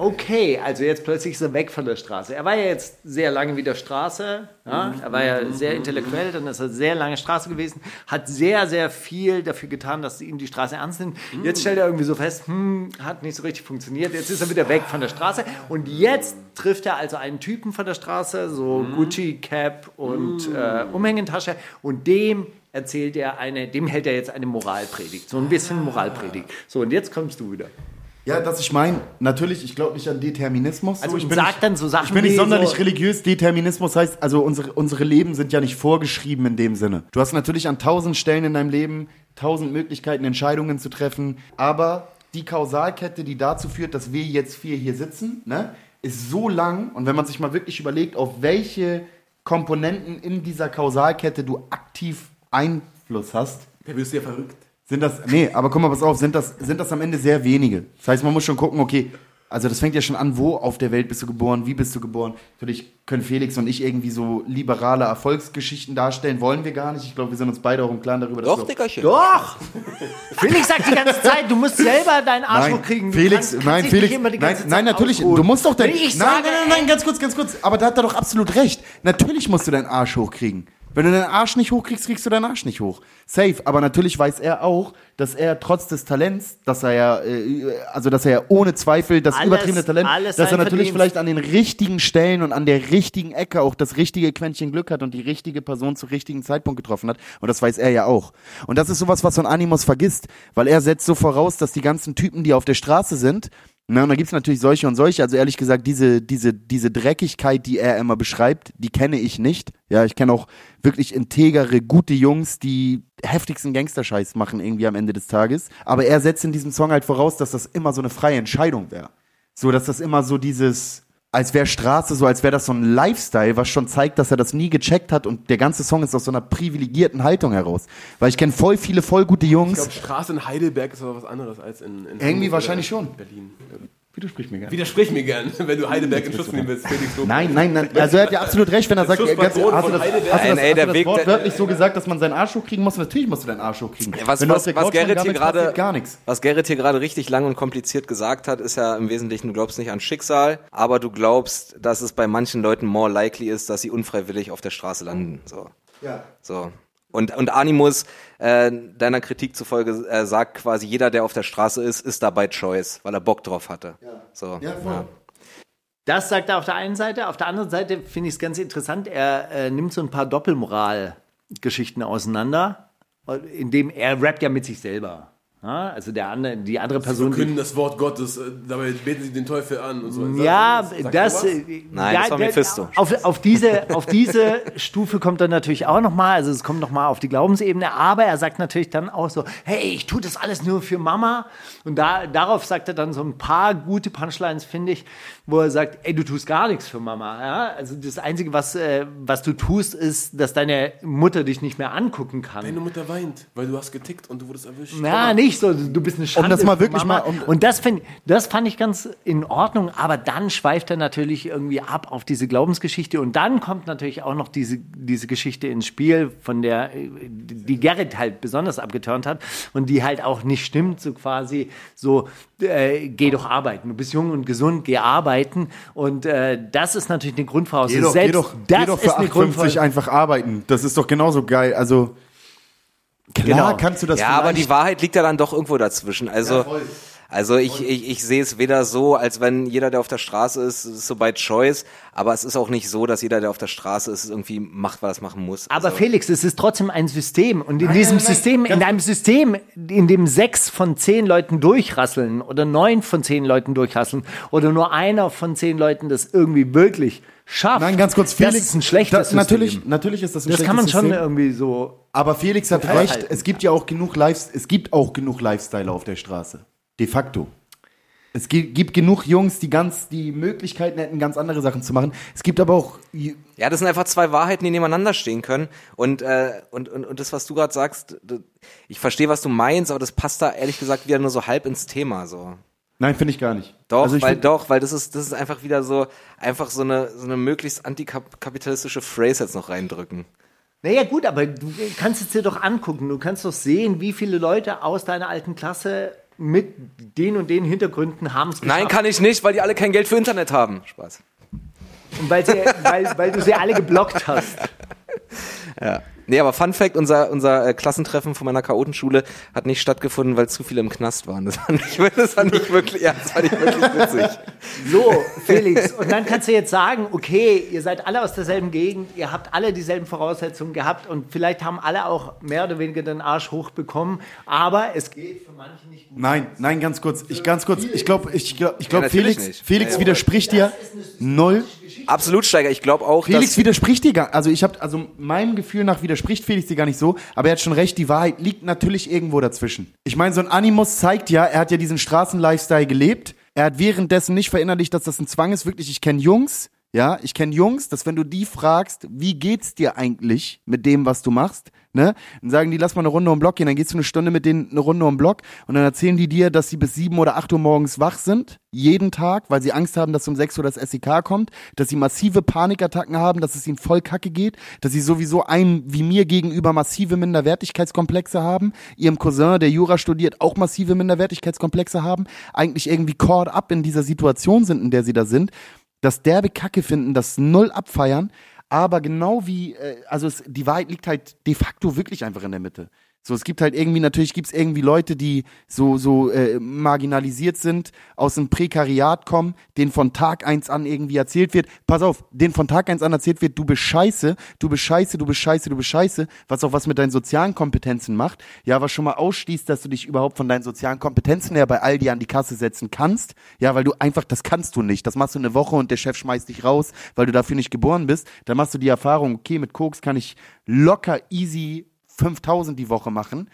Okay, also jetzt plötzlich ist er weg von der Straße. Er war ja jetzt sehr lange wieder Straße. Ja? Er war ja sehr intellektuell, dann ist er sehr lange Straße gewesen, hat sehr, sehr viel dafür getan, dass ihm die Straße ernst nimmt. Jetzt stellt er irgendwie so fest, hm, hat nicht so richtig funktioniert. Jetzt ist er wieder weg von der Straße und jetzt trifft er also einen Typen von der Straße, so Gucci Cap und äh, Umhängentasche und dem erzählt er eine, dem hält er jetzt eine Moralpredigt, so ein bisschen Moralpredigt. So und jetzt kommst du wieder. Ja, dass ich meine, natürlich, ich glaube nicht an Determinismus. Also ich und bin sag nicht, dann so Sachen Ich bin nicht sonderlich so- religiös. Determinismus heißt, also unsere, unsere Leben sind ja nicht vorgeschrieben in dem Sinne. Du hast natürlich an tausend Stellen in deinem Leben tausend Möglichkeiten, Entscheidungen zu treffen. Aber die Kausalkette, die dazu führt, dass wir jetzt vier hier sitzen, ne, ist so lang. Und wenn man sich mal wirklich überlegt, auf welche Komponenten in dieser Kausalkette du aktiv Einfluss hast, Da wirst du ja verrückt. Sind das, nee, aber guck mal, pass auf, sind das, sind das am Ende sehr wenige. Das heißt, man muss schon gucken, okay, also das fängt ja schon an, wo auf der Welt bist du geboren, wie bist du geboren. Natürlich können Felix und ich irgendwie so liberale Erfolgsgeschichten darstellen, wollen wir gar nicht. Ich glaube, wir sind uns beide auch im Klaren darüber, dass Doch, wir auch- Dickerchen. Doch! Felix sagt die ganze Zeit, du musst selber deinen Arsch Nein, hochkriegen. Du Felix, kannst- nein, Felix, nicht immer die nein, ganze nein, Zeit natürlich, ausruhen. du musst doch dein, nein, sage, nein, nein, nein, ganz kurz, ganz kurz, aber da hat er doch absolut recht. Natürlich musst du deinen Arsch hochkriegen. Wenn du deinen Arsch nicht hochkriegst, kriegst du deinen Arsch nicht hoch. Safe. Aber natürlich weiß er auch, dass er trotz des Talents, dass er ja, äh, also dass er ja ohne Zweifel das Alles- übertriebene Talent, dass er natürlich vielleicht an den richtigen Stellen und an der richtigen Ecke auch das richtige Quäntchen Glück hat und die richtige Person zu richtigen Zeitpunkt getroffen hat. Und das weiß er ja auch. Und das ist sowas, was so ein Animus vergisst, weil er setzt so voraus, dass die ganzen Typen, die auf der Straße sind, na, und da gibt's natürlich solche und solche. Also ehrlich gesagt, diese, diese, diese Dreckigkeit, die er immer beschreibt, die kenne ich nicht. Ja, ich kenne auch wirklich integere, gute Jungs, die heftigsten Gangsterscheiß machen irgendwie am Ende des Tages. Aber er setzt in diesem Song halt voraus, dass das immer so eine freie Entscheidung wäre. So, dass das immer so dieses, als wäre Straße, so als wäre das so ein Lifestyle, was schon zeigt, dass er das nie gecheckt hat und der ganze Song ist aus so einer privilegierten Haltung heraus. Weil ich kenne voll viele, voll gute Ich Jungs. glaube, Straße in Heidelberg ist aber was anderes als in, in Irgendwie wahrscheinlich oder schon. Berlin. Widersprich mir gerne. Widersprich mir gern, wenn du Heidelberg in Schutz nehmen willst, Felix. Lob. Nein, nein, nein. Also er hat ja absolut recht, wenn er sagt, ganz, hast du das, hast du das, Nein, ey, hast du das Weg, Wort wörtlich so gesagt, dass man seinen Arsch hochkriegen muss? Natürlich musst du deinen Arsch hochkriegen. Was, Wenn was, was, Couch Gerrit hier gerade, gar nichts. was Gerrit hier gerade richtig lang und kompliziert gesagt hat, ist ja im Wesentlichen, du glaubst nicht an Schicksal, aber du glaubst, dass es bei manchen Leuten more likely ist, dass sie unfreiwillig auf der Straße landen. So. Ja. So. Und, und Animus, äh, deiner Kritik zufolge, äh, sagt quasi, jeder, der auf der Straße ist, ist dabei Choice, weil er Bock drauf hatte. So. Ja, voll. Das sagt er auf der einen Seite. Auf der anderen Seite finde ich es ganz interessant. Er äh, nimmt so ein paar Doppelmoral-Geschichten auseinander, indem er rappt ja mit sich selber. Ja, also der andere, die andere Person. können das Wort Gottes, äh, dabei beten sie den Teufel an und so. Ja, sagt das. äh, Nein, ja, das war Mephisto. Auf, auf, diese, auf diese Stufe kommt er natürlich auch nochmal. Also es kommt nochmal auf die Glaubensebene. Aber er sagt natürlich dann auch so: Hey, ich tue das alles nur für Mama. Und da, darauf sagt er dann so ein paar gute Punchlines, finde ich, wo er sagt: Ey, du tust gar nichts für Mama. Ja? Also das Einzige, was, äh, was du tust, ist, dass deine Mutter dich nicht mehr angucken kann. Deine Mutter weint, weil du hast getickt und du wurdest erwischt. Ja, nicht so, du bist eine Schande. das mal wirklich Mama. mal- um- und das, find, das fand ich ganz in Ordnung, aber dann schweift er natürlich irgendwie ab auf diese Glaubensgeschichte und dann kommt natürlich auch noch diese, diese Geschichte ins Spiel, von der die Gerrit halt besonders abgeturnt hat und die halt auch nicht stimmt, so quasi so, äh, geh doch arbeiten, du bist jung und gesund, geh arbeiten und äh, das ist natürlich eine Grundvoraussetzung. Geh doch, geh Selbst doch, das geh doch ist für eine 8,50 Grundvoraussetzung. einfach arbeiten. Das ist doch genauso geil. Also, klar Genau. kannst du das Ja, aber die Wahrheit liegt ja dann doch irgendwo dazwischen. Also, also ich, ich, ich sehe es weder so, als wenn jeder, der auf der Straße ist, ist so by choice, aber es ist auch nicht so, dass jeder, der auf der Straße ist, irgendwie macht, was er machen muss. Aber also, Felix, es ist trotzdem ein System. Und in diesem System, in einem System, in dem sechs von zehn Leuten durchrasseln oder neun von zehn Leuten durchrasseln oder nur einer von zehn Leuten das irgendwie wirklich schafft. Nein, ganz kurz, Felix. Das ist ein schlechtes das, natürlich, System. natürlich ist das ein Das kann man schon System. irgendwie so. Aber Felix hat recht. halten. Es gibt ja auch genug Lives, es gibt auch genug Lifestyle auf der Straße. De facto. Es gi- gibt genug Jungs, die ganz die Möglichkeiten hätten, ganz andere Sachen zu machen. Es gibt aber auch Ja, das sind einfach zwei Wahrheiten, die nebeneinander stehen können. Und, äh, und, und, und das, was du gerade sagst, ich verstehe, was du meinst, aber das passt da ehrlich gesagt wieder nur so halb ins Thema. So. Nein, finde ich gar nicht. Doch, Also ich weil doch, weil das ist, das ist einfach wieder so, einfach so eine, so eine möglichst antikapitalistische Phrase jetzt noch reindrücken. Naja, gut, aber du kannst es dir doch angucken. Du kannst doch sehen, wie viele Leute aus deiner alten Klasse mit den und den Hintergründen haben es Nein, kann ich nicht, weil die alle kein Geld für Internet haben. Spaß. Und weil, sie, weil, weil du sie alle geblockt hast. Nee, aber Fun Fact, unser, unser äh, Klassentreffen von meiner Chaotenschule hat nicht stattgefunden, weil zu viele im Knast waren. Das war nicht, das war nicht wirklich, ja, das war nicht wirklich witzig. So, Felix, und dann kannst du jetzt sagen, okay, ihr seid alle aus derselben Gegend, ihr habt alle dieselben Voraussetzungen gehabt und vielleicht haben alle auch mehr oder weniger den Arsch hochbekommen, aber es geht für manche nicht gut. Nein, nein, ganz kurz. Ich ganz kurz. Ich glaube, ich glaube, ich glaub, Ja, Felix, nicht. Felix Ja, ja. widerspricht dir null. Absolut, Steiger. Ich glaube auch, Felix dass... widerspricht dir gar, also ich habe, also meinem Gefühl nach widerspricht Felix dir gar nicht so, aber er hat schon recht, die Wahrheit liegt natürlich irgendwo dazwischen. Ich meine, so ein Animus zeigt ja, er hat ja diesen Straßenlifestyle gelebt, er hat währenddessen nicht verinnerlicht, dass das ein Zwang ist, wirklich, ich kenne Jungs, ja, ich kenne Jungs, dass wenn du die fragst, wie geht's dir eigentlich mit dem, was du machst, ne, dann sagen die, lass mal eine Runde um Block gehen, dann gehst du eine Stunde mit denen eine Runde um Block und dann erzählen die dir, dass sie bis sieben oder acht Uhr morgens wach sind, jeden Tag, weil sie Angst haben, dass um sechs Uhr das SEK kommt, dass sie massive Panikattacken haben, dass es ihnen voll kacke geht, dass sie sowieso einem wie mir gegenüber massive Minderwertigkeitskomplexe haben, ihrem Cousin, der Jura studiert, auch massive Minderwertigkeitskomplexe haben, eigentlich irgendwie caught up in dieser Situation sind, in der sie da sind, das derbe Kacke finden, das null abfeiern, aber genau wie, äh, also es, die Wahrheit liegt halt de facto wirklich einfach in der Mitte. So, es gibt halt irgendwie, natürlich gibt es irgendwie Leute, die so, so äh, marginalisiert sind, aus dem Prekariat kommen, denen von Tag eins an irgendwie erzählt wird, pass auf, denen von Tag eins an erzählt wird, du bist scheiße, du bist scheiße, du bist scheiße, du bist scheiße, was auch was mit deinen sozialen Kompetenzen macht, ja, was schon mal ausschließt, dass du dich überhaupt von deinen sozialen Kompetenzen her bei Aldi an die Kasse setzen kannst, ja, weil du einfach, das kannst du nicht, das machst du eine Woche und der Chef schmeißt dich raus, weil du dafür nicht geboren bist, dann machst du die Erfahrung, okay, mit Koks kann ich locker easy 5000 die Woche machen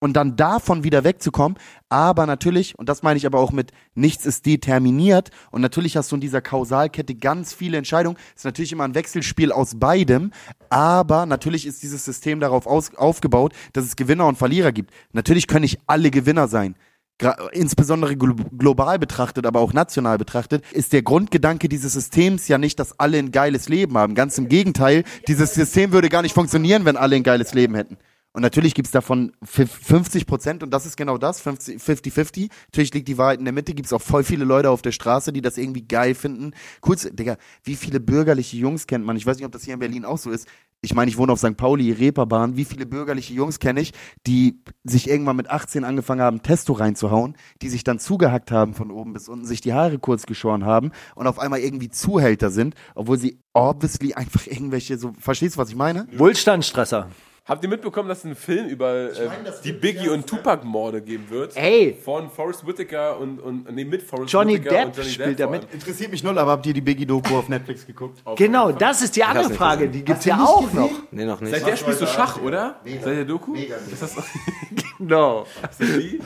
und dann davon wieder wegzukommen. Aber natürlich, und das meine ich aber auch mit nichts ist determiniert und natürlich hast du in dieser Kausalkette ganz viele Entscheidungen. Es ist natürlich immer ein Wechselspiel aus beidem, aber natürlich ist dieses System darauf aus, aufgebaut, dass es Gewinner und Verlierer gibt. Natürlich können nicht alle Gewinner sein. Gra insbesondere glo global betrachtet, aber auch national betrachtet, ist der Grundgedanke dieses Systems ja nicht, dass alle ein geiles Leben haben. Ganz im Gegenteil, dieses System würde gar nicht funktionieren, wenn alle ein geiles Leben hätten. Und natürlich gibt's davon 50 Prozent und das ist genau das, 50-50. Natürlich liegt die Wahrheit in der Mitte, gibt's auch voll viele Leute auf der Straße, die das irgendwie geil finden. Kurz, Digga, wie viele bürgerliche Jungs kennt man? Ich weiß nicht, ob das hier in Berlin auch so ist. Ich meine, ich wohne auf St. Pauli, Reeperbahn. Wie viele bürgerliche Jungs kenne ich, die sich irgendwann mit 18 angefangen haben, Testo reinzuhauen, die sich dann zugehackt haben von oben bis unten, sich die Haare kurz geschoren haben und auf einmal irgendwie Zuhälter sind, obwohl sie obviously einfach irgendwelche, so, verstehst du, was ich meine? Wohlstandstresser. Habt ihr mitbekommen, dass es einen Film über äh, die Biggie und Tupac-Morde geben wird? Ey. Von Forrest Whitaker und, und nee, mit Forrest Johnny Whitaker Depp und Johnny spielt Depp da vor mit. allem. Interessiert mich null, aber habt ihr die Biggie-Doku auf Netflix geguckt? Genau, das ist die andere nicht Frage, gesehen. die gibt's ja auch noch. Nee, noch nicht. Seit der spielst du Schach, oder? Seit der Doku? Ist das, No. ist das die?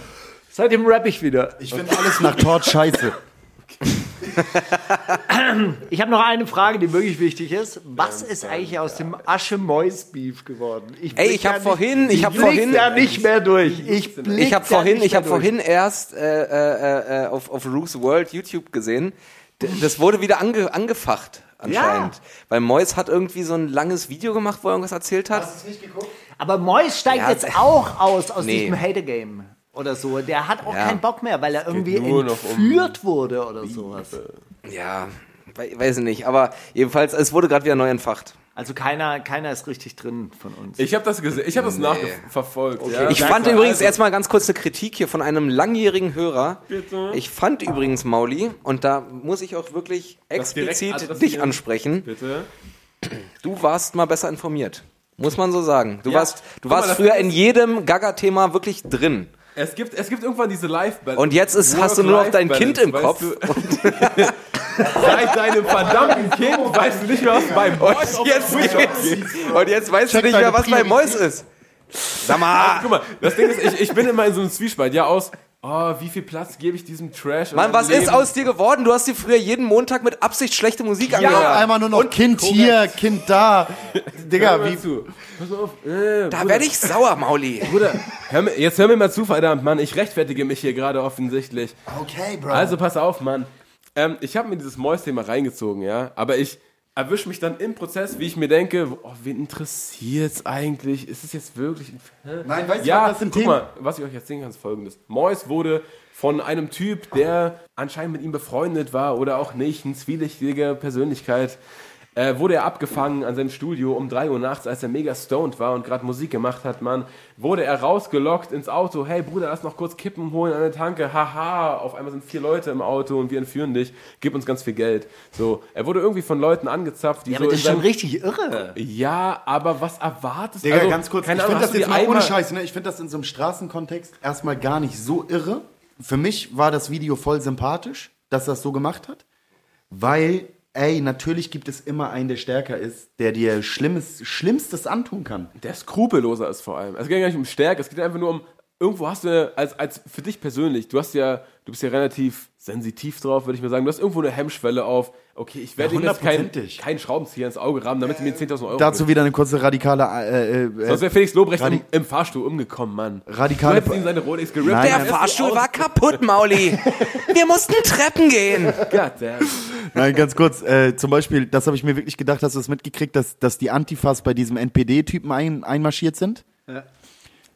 Seitdem rapp ich wieder. Ich finde alles nach Tort scheiße. Ich habe noch eine Frage, die wirklich wichtig ist. Was ist eigentlich aus dem Asche-Mois-Beef geworden? Ey, blick ich da hab nicht- vorhin- ich hab blick vorhin- da nicht mehr durch. Ich, Ich habe vorhin, nicht ich habe vorhin erst äh, äh, äh, auf, auf Ruth's World YouTube gesehen. Das wurde wieder ange angefacht anscheinend, weil Mois hat irgendwie so ein langes Video gemacht, wo er irgendwas erzählt hat. Aber Mois steigt Ja, jetzt auch aus aus nee. diesem Hater-Game oder so. Der hat auch Ja. keinen Bock mehr, weil er irgendwie noch um entführt wurde oder sowas. Ja, we weiß ich nicht, aber jedenfalls, es wurde gerade wieder neu entfacht. Also keiner, keiner ist richtig drin von uns. Ich habe das gesehen, ich habe das nachverfolgt. Ja. Ich Sag fand mal, übrigens also, erstmal ganz kurz eine Kritik hier von einem langjährigen Hörer. Bitte? Ich fand übrigens, Mauli, und da muss ich auch wirklich Das direkt explizit adressieren. dich ansprechen, Bitte. du warst mal besser informiert. Muss man so sagen. Du Ja. warst, du Guck mal, warst das früher in jedem Gaga-Thema wirklich drin. Es gibt, es gibt irgendwann diese Live-Balance. Und jetzt ist, hast du nur noch dein Kind im Kopf. Seit deinem verdammten Kind weißt du nicht mehr, was beim Und jetzt, und jetzt weißt du Check nicht mehr, was bei Mois ist. Sag mal, Guck mal, das Ding ist, ich, ich bin immer in so einem Zwiespalt. Ja, aus, oh, wie viel Platz gebe ich diesem Trash? Mann, was Leben? ist aus dir geworden? Du hast dir früher jeden Montag mit Absicht schlechte Musik Ja, angehört. einmal nur noch Kind hier, Kind da. Digga, Hör mal wie. zu. Pass auf. Äh, Da werde ich sauer, Mauli. Bruder, hör mir, jetzt hör mir mal zu, verdammt, Mann. Ich rechtfertige mich hier gerade offensichtlich. Okay, Bro. Also pass auf, Mann. Ähm, ich habe mir dieses Mois-Thema reingezogen, ja. Aber ich erwische mich dann im Prozess, wie ich mir denke, oh, wen interessiert's eigentlich? Ist es jetzt wirklich ein Hä? Nein, weißt du, Ja, was das guck Themen? mal, was ich euch erzählen kann, ist folgendes. Mois wurde von einem Typ, der anscheinend mit ihm befreundet war oder auch nicht, eine zwielichtige Persönlichkeit, äh, wurde er abgefangen an seinem Studio um 3 Uhr nachts, als er mega stoned war und gerade Musik gemacht hat, Mann. Wurde er rausgelockt ins Auto. Hey Bruder, lass noch kurz Kippen holen an der Tanke. Haha, auf einmal sind vier Leute im Auto und wir entführen dich. Gib uns ganz viel Geld. So, er wurde irgendwie von Leuten angezapft, die ja, so das ist schon richtig irre. Ja, aber was erwartest du? Digga, Also, ganz kurz, keine ich Ahnung, finde das jetzt mal ohne Scheiß, ne? Ich finde das in so einem Straßenkontext erstmal gar nicht so irre. Für mich war das Video voll sympathisch, dass das so gemacht hat, weil, ey, natürlich gibt es immer einen, der stärker ist, der dir Schlimmes, Schlimmstes antun kann. der skrupelloser ist vor allem. Es geht gar nicht um Stärke, es geht einfach nur um, irgendwo hast du, als, als für dich persönlich, du hast ja, du bist ja relativ sensitiv drauf, würde ich mal sagen. Du hast irgendwo eine Hemmschwelle auf, okay, ich werde Ja, ihm jetzt keinen kein Schraubenzieher ins Auge rammen, damit er mir 10.000 Euro Dazu gibt. wieder eine kurze radikale, äh, äh, Sonst wäre Felix Lobrecht im, im Fahrstuhl umgekommen, Mann. Radikale- Du ihm seine Rolex gerippt. Nein, Der nein. Fahrstuhl war kaputt, Mauli. Wir mussten Treppen gehen. Nein, ganz kurz, äh, zum Beispiel, das habe ich mir wirklich gedacht, hast du das mitgekriegt, dass, dass die Antifas bei diesem NPD-Typen ein, einmarschiert sind?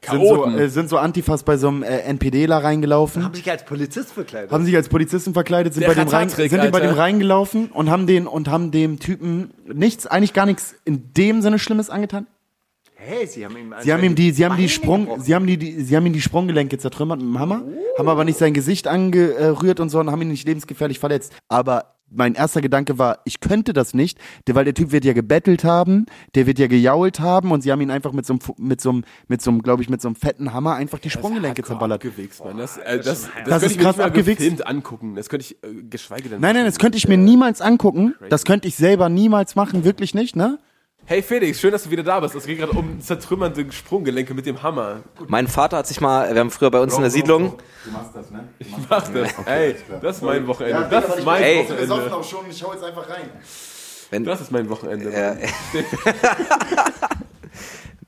Sind so, äh, sind so Antifas bei so einem äh, NPDler reingelaufen, Haben sich als Polizist verkleidet. haben sich als Polizisten verkleidet, sind, Der bei dem, rein, sind die bei dem reingelaufen und haben den und haben dem Typen nichts, eigentlich gar nichts in dem Sinne Schlimmes angetan. hey, sie haben ihm Sie haben ihm die, sie haben die Sprung, gebrochen. sie haben die, die, sie haben ihm die Sprunggelenke zertrümmert mit dem Hammer, haben aber nicht sein Gesicht angerührt und so und haben ihn nicht lebensgefährlich verletzt. Aber mein erster Gedanke war, ich könnte das nicht, weil der Typ wird ja gebettelt haben, der wird ja gejault haben und sie haben ihn einfach mit so einem, mit so einem, mit so einem, glaube ich, mit so einem fetten Hammer einfach die Sprunggelenke zerballert. Abgewichst, Mann. Das, äh, das, das, Das könnte ist ich mir krass abgewichst. angucken. Das könnte ich, äh, geschweige denn. Nein, nein, das könnte ich mir niemals angucken. Das könnte ich selber niemals machen, wirklich nicht, ne? Hey Felix, schön, dass du wieder da bist. Es geht gerade um zertrümmernde Sprunggelenke mit dem Hammer. Mein Vater hat sich mal, wir haben früher bei uns in der Siedlung, Du machst das, ne? Mach das. Ey, das ist mein Wochenende. Das ist mein Ey. Wochenende. auch schon, ich hau jetzt einfach rein. wenn, Das ist mein Wochenende. äh.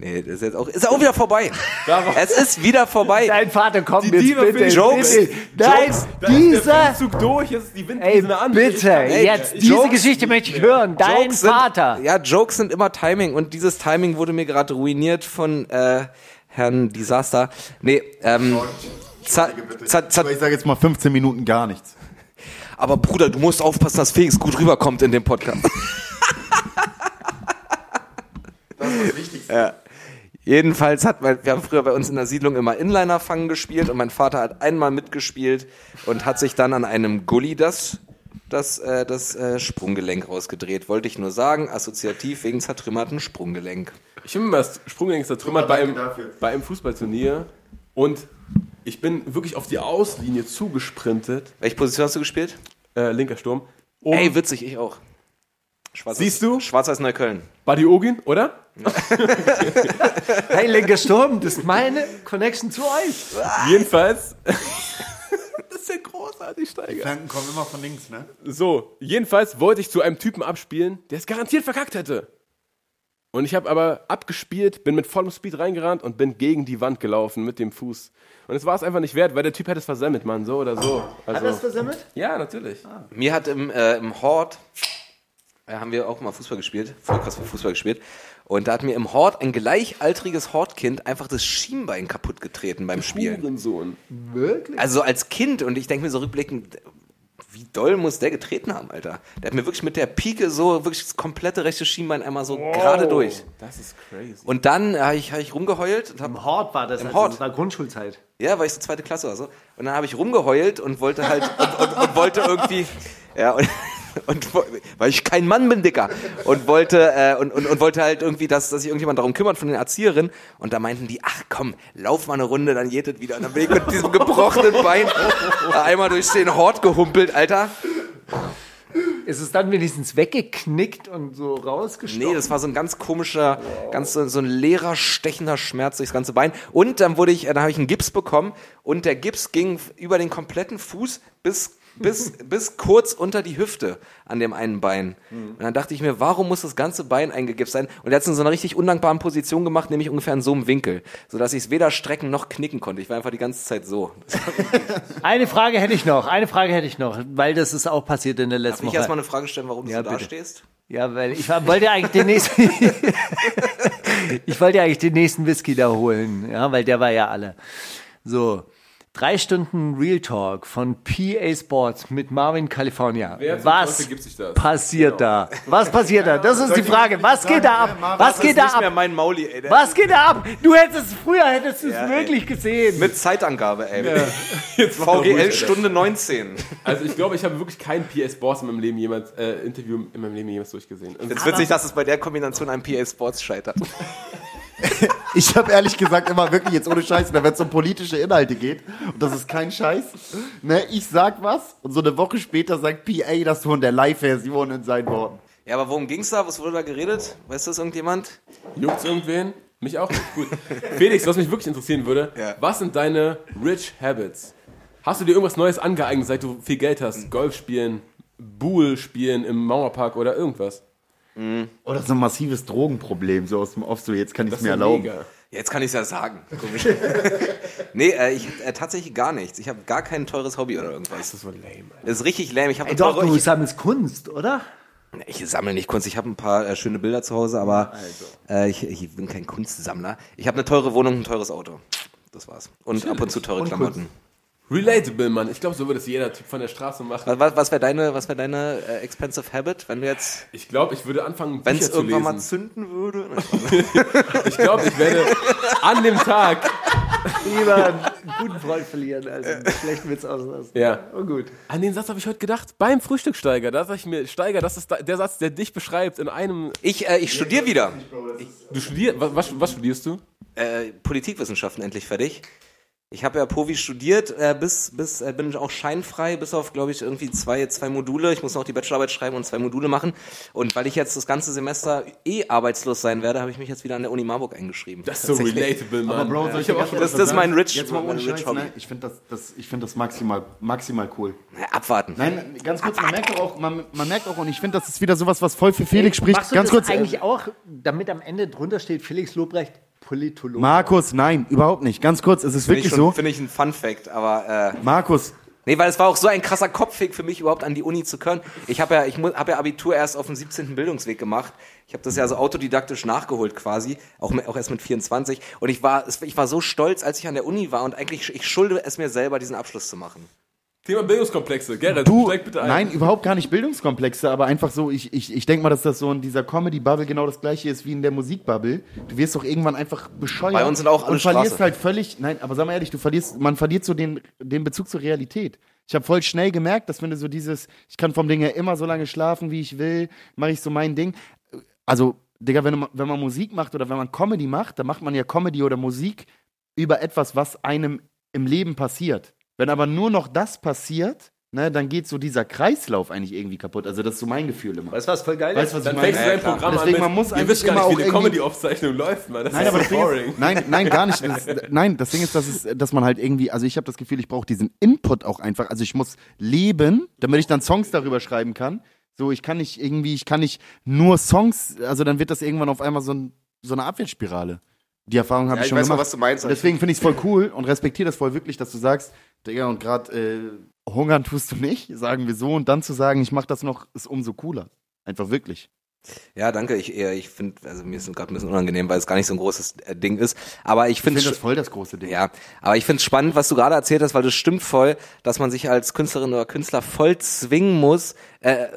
nee, das ist jetzt auch, ist auch wieder vorbei. Es ist wieder vorbei. Dein Vater kommt Die jetzt Diebe bitte. Jokes. bitte. Nein, der dieser. Zug durch, jetzt ist die Ey, Windkrise an. bitte, Ey, jetzt, Jokes- diese Geschichte möchte ich hören. Dein Jokes sind, Vater. Ja, Jokes sind immer Timing und dieses Timing wurde mir gerade ruiniert von äh, Herrn Disaster. Nee, ähm, za, za, za, Aber ich sage jetzt mal 15 Minuten gar nichts. aber Bruder, du musst aufpassen, dass Felix gut rüberkommt in dem Podcast. Das ist das Wichtigste. Ja. Jedenfalls hat mein, wir haben früher bei uns in der Siedlung immer Inliner fangen gespielt und mein Vater hat einmal mitgespielt und hat sich dann an einem Gully das das, äh, das äh, Sprunggelenk rausgedreht. Wollte ich nur sagen, assoziativ wegen zertrümmerten Sprunggelenk. Ich habe mir das Sprunggelenk zertrümmert bei einem, bei einem Fußballturnier und ich bin wirklich auf die Auslinie zugesprintet. Welche Position hast du gespielt? Äh, linker Sturm. Um Ey, witzig, ich auch. Schwarz Siehst du? Schwarz-Weiß Neukölln. Buddy Ogin, oder? Hey, linker Sturm, das ist meine Connection zu euch. Jedenfalls. denn großartig, Steiger? Flanken kommen immer von links, ne? So, jedenfalls wollte ich zu einem Typen abspielen, der es garantiert verkackt hätte. Und ich habe aber abgespielt, bin mit vollem Speed reingerannt und bin gegen die Wand gelaufen mit dem Fuß. Und es war es einfach nicht wert, weil der Typ hätte es versemmelt, Mann, so oder so. Hat Also, das versemmelt? ja, natürlich. Mir hat im, äh, im Hort, haben wir auch mal Fußball gespielt, voll krass Fußball gespielt. Und da hat mir im Hort ein gleichaltriges Hortkind einfach das Schienbein kaputt getreten beim Spielen. Hurensohn. Wirklich? Also als Kind und ich denke mir so rückblickend, wie doll muss der getreten haben, Alter? Der hat mir wirklich mit der Pike so wirklich das komplette rechte Schienbein einmal so gerade durch. Das ist crazy. Und dann habe ich, hab ich rumgeheult und hab, Im Hort war das, Im also Hort. das war Grundschulzeit. ja, war ich so zweite Klasse oder so. Und dann habe ich rumgeheult und wollte halt und, und, und wollte irgendwie ja und, und weil ich kein Mann bin, Dicker. Und wollte äh, und, und, und wollte halt irgendwie, dass, dass sich irgendjemand darum kümmert von den Erzieherinnen. Und da meinten die, ach komm, lauf mal eine Runde, dann geht es wieder. Und dann bin ich mit diesem gebrochenen Bein einmal durch den Hort gehumpelt, Alter. Ist es dann wenigstens weggeknickt und so rausgestochen? Nee, das war so ein ganz komischer, ganz so, so ein leerer, stechender Schmerz durchs ganze Bein. Und dann wurde ich, dann habe ich einen Gips bekommen und der Gips ging über den kompletten Fuß bis bis, bis kurz unter die Hüfte an dem einen Bein. Und dann dachte ich mir, warum muss das ganze Bein eingegipst sein? Und er hat es in so einer richtig undankbaren Position gemacht, nämlich ungefähr in so einem Winkel, sodass ich es weder strecken noch knicken konnte. Ich war einfach die ganze Zeit so. Eine Frage hätte ich noch, eine Frage hätte ich noch, weil das ist auch passiert in der Darf letzten ich Woche. erstmal eine Frage stellen, warum du Ja, so da stehst? Ja, weil ich wollte eigentlich den nächsten, ich wollte eigentlich den nächsten Whisky da holen, ja, weil der war ja alle. So. Drei Stunden Real Talk von PA Sports mit Marvin California. Wer Was Teufel gibt sich das? passiert da? Was passiert da? Das ist die Frage. Was geht da ab? Was geht da ab? mein Mauli, ey. Was geht da ab? Du hättest es früher hättest du es Ja, ey. wirklich gesehen. Mit Zeitangabe, ey. Jetzt doch ruhig, VGL. Stunde 19. Also ich glaube, ich habe wirklich kein PS Boss in meinem Leben jemals, äh, Interview in meinem Leben jemals durchgesehen. Und Jetzt witzig, dass es bei der Kombination an PA Sports scheitert. Ich habe ehrlich gesagt immer wirklich jetzt ohne Scheiß, wenn es um politische Inhalte geht, und das ist kein Scheiß, ne, ich sag was und so eine Woche später sagt PA das von der Live-Version in seinen Worten. Ja, aber worum ging's da? Was wurde da geredet? Weiß das irgendjemand? Juckt's irgendwen? Mich auch nicht. Gut. Felix, was mich wirklich interessieren würde, Ja. was sind deine Rich Habits? Hast du dir irgendwas Neues angeeignet, seit du viel Geld hast? Golf spielen, Buhl spielen im Mauerpark oder irgendwas? Oder so ein massives Drogenproblem, so aus dem Off, so jetzt kann ich es Das mir erlauben. mega. Jetzt kann ich ja sagen. Komisch. nee, äh, ich äh, tatsächlich gar nichts. Ich habe gar kein teures Hobby oder irgendwas. Das ist so lame. Alter. Das ist richtig lame. Ich habe Ey, doch, teure, du ich, sammelst Kunst, oder? ich sammle nicht Kunst. Ich habe ein paar äh, schöne Bilder zu Hause, aber äh, ich, ich bin kein Kunstsammler. Ich habe eine teure Wohnung, ein teures Auto. Das war's. Und ab und zu teure Klamotten. Relatable, Mann. Ich glaube, so würde es jeder Typ von der Straße machen. Was, was, was wäre deine, was wär deine äh, expensive Habit, wenn du jetzt, Ich glaube, ich würde anfangen, wenn Bücher es zu irgendwann mal zünden würde? Ich glaube, ich werde an dem Tag, Lieber einen guten Freund verlieren, als einen schlechten Witz auslassen. ja, Oh gut. an den Satz habe ich heute gedacht, beim Frühstücksteiger. Da sag ich mir, Steiger, das ist der Satz, der dich beschreibt in einem. Ich, äh, ich studiere wieder. Du studierst, was, was, was studierst du? äh, Politikwissenschaften endlich fertig. Ich habe ja Povi studiert, äh, bis, bis äh, bin ich auch scheinfrei, bis auf, glaube ich, irgendwie zwei, zwei Module. Ich muss noch die Bachelorarbeit schreiben und zwei Module machen. Und weil ich jetzt das ganze Semester eh arbeitslos sein werde, habe ich mich jetzt wieder an der Uni Marburg eingeschrieben. Das ist so relatable, Mann. Aber Bro, soll ich dir ganz Das- das ist mein? Rich- Jetzt mal mein Rich Hobby. ne? Ich finde das, das, ich find das maximal, maximal cool. Na, abwarten. Nein, ganz kurz, man merkt auch, man, man merkt auch, und ich finde, das ist wieder sowas, was voll für Felix spricht. Machst du Ganz das kurz, äh, eigentlich auch, damit am Ende drunter steht Felix Lobrecht, Politologe? Markus, nein, überhaupt nicht. Ganz kurz, es ist Finde ich, wirklich schon- so. finde ich ein Fun Fact, aber äh, Markus, nee, weil es war auch so ein krasser Kopfweg für mich überhaupt an die Uni zu können. Ich habe ja, ich habe ja Abitur erst auf dem 17. Bildungsweg gemacht. Ich habe das ja so autodidaktisch nachgeholt quasi, auch, auch erst mit 24. Und ich war, es- ich war so stolz, als ich an der Uni war und eigentlich ich schulde es mir selber, diesen Abschluss zu machen. Thema Bildungskomplexe. Gerrit, du, steig bitte ein. nein, überhaupt gar nicht Bildungskomplexe, aber einfach so, ich, ich, ich denke mal, dass das so in dieser Comedy-Bubble genau das gleiche ist wie in der Musikbubble. Du wirst doch irgendwann einfach bescheuert. Bei uns sind auch alle Und verlierst Straße. halt völlig, nein, aber sag mal ehrlich, du verlierst, man verliert so den, den Bezug zur Realität. Ich habe voll schnell gemerkt, dass wenn du so dieses, ich kann vom Ding her immer so lange schlafen, wie ich will, mache ich so mein Ding. Also, Digga, wenn, du, wenn man Musik macht oder wenn man Comedy macht, dann macht man ja Comedy oder Musik über etwas, was einem im Leben passiert. Wenn aber nur noch das passiert, ne, dann geht so dieser Kreislauf eigentlich irgendwie kaputt. Also das ist so mein Gefühl immer. Weißt du, was voll geil Weißt was ich Dann meine? fängst du dein. Programm Deswegen, an man muss ihr wisst gar nicht, wie eine irgendwie- Comedy-Aufzeichnung läuft, man. Das Nein, ist aber so boring. nein, nein, gar nicht. Das, nein, das Ding ist, dass, es, dass man halt irgendwie, also ich habe das Gefühl, ich brauche diesen Input auch einfach. Also ich muss leben, damit ich dann Songs darüber schreiben kann. So, ich kann nicht irgendwie, ich kann nicht nur Songs, also dann wird das irgendwann auf einmal so, ein, so eine Abwärtsspirale. Die Erfahrung habe Ja, ich ich schon weiß mal, gemacht. was du meinst. Und deswegen finde ich es voll cool und respektiere das voll wirklich, dass du sagst, Digga, und gerade äh, hungern tust du nicht, sagen wir so. Und dann zu sagen, ich mache das noch, ist umso cooler. Einfach wirklich. Ja, danke. Ich, ich finde, also mir ist es gerade ein bisschen unangenehm, weil es gar nicht so ein großes äh, Ding ist. Aber ich Ich finde finde das voll das große Ding. Ja, aber ich finde es spannend, was du gerade erzählt hast, weil das stimmt voll, dass man sich als Künstlerin oder Künstler voll zwingen muss, äh,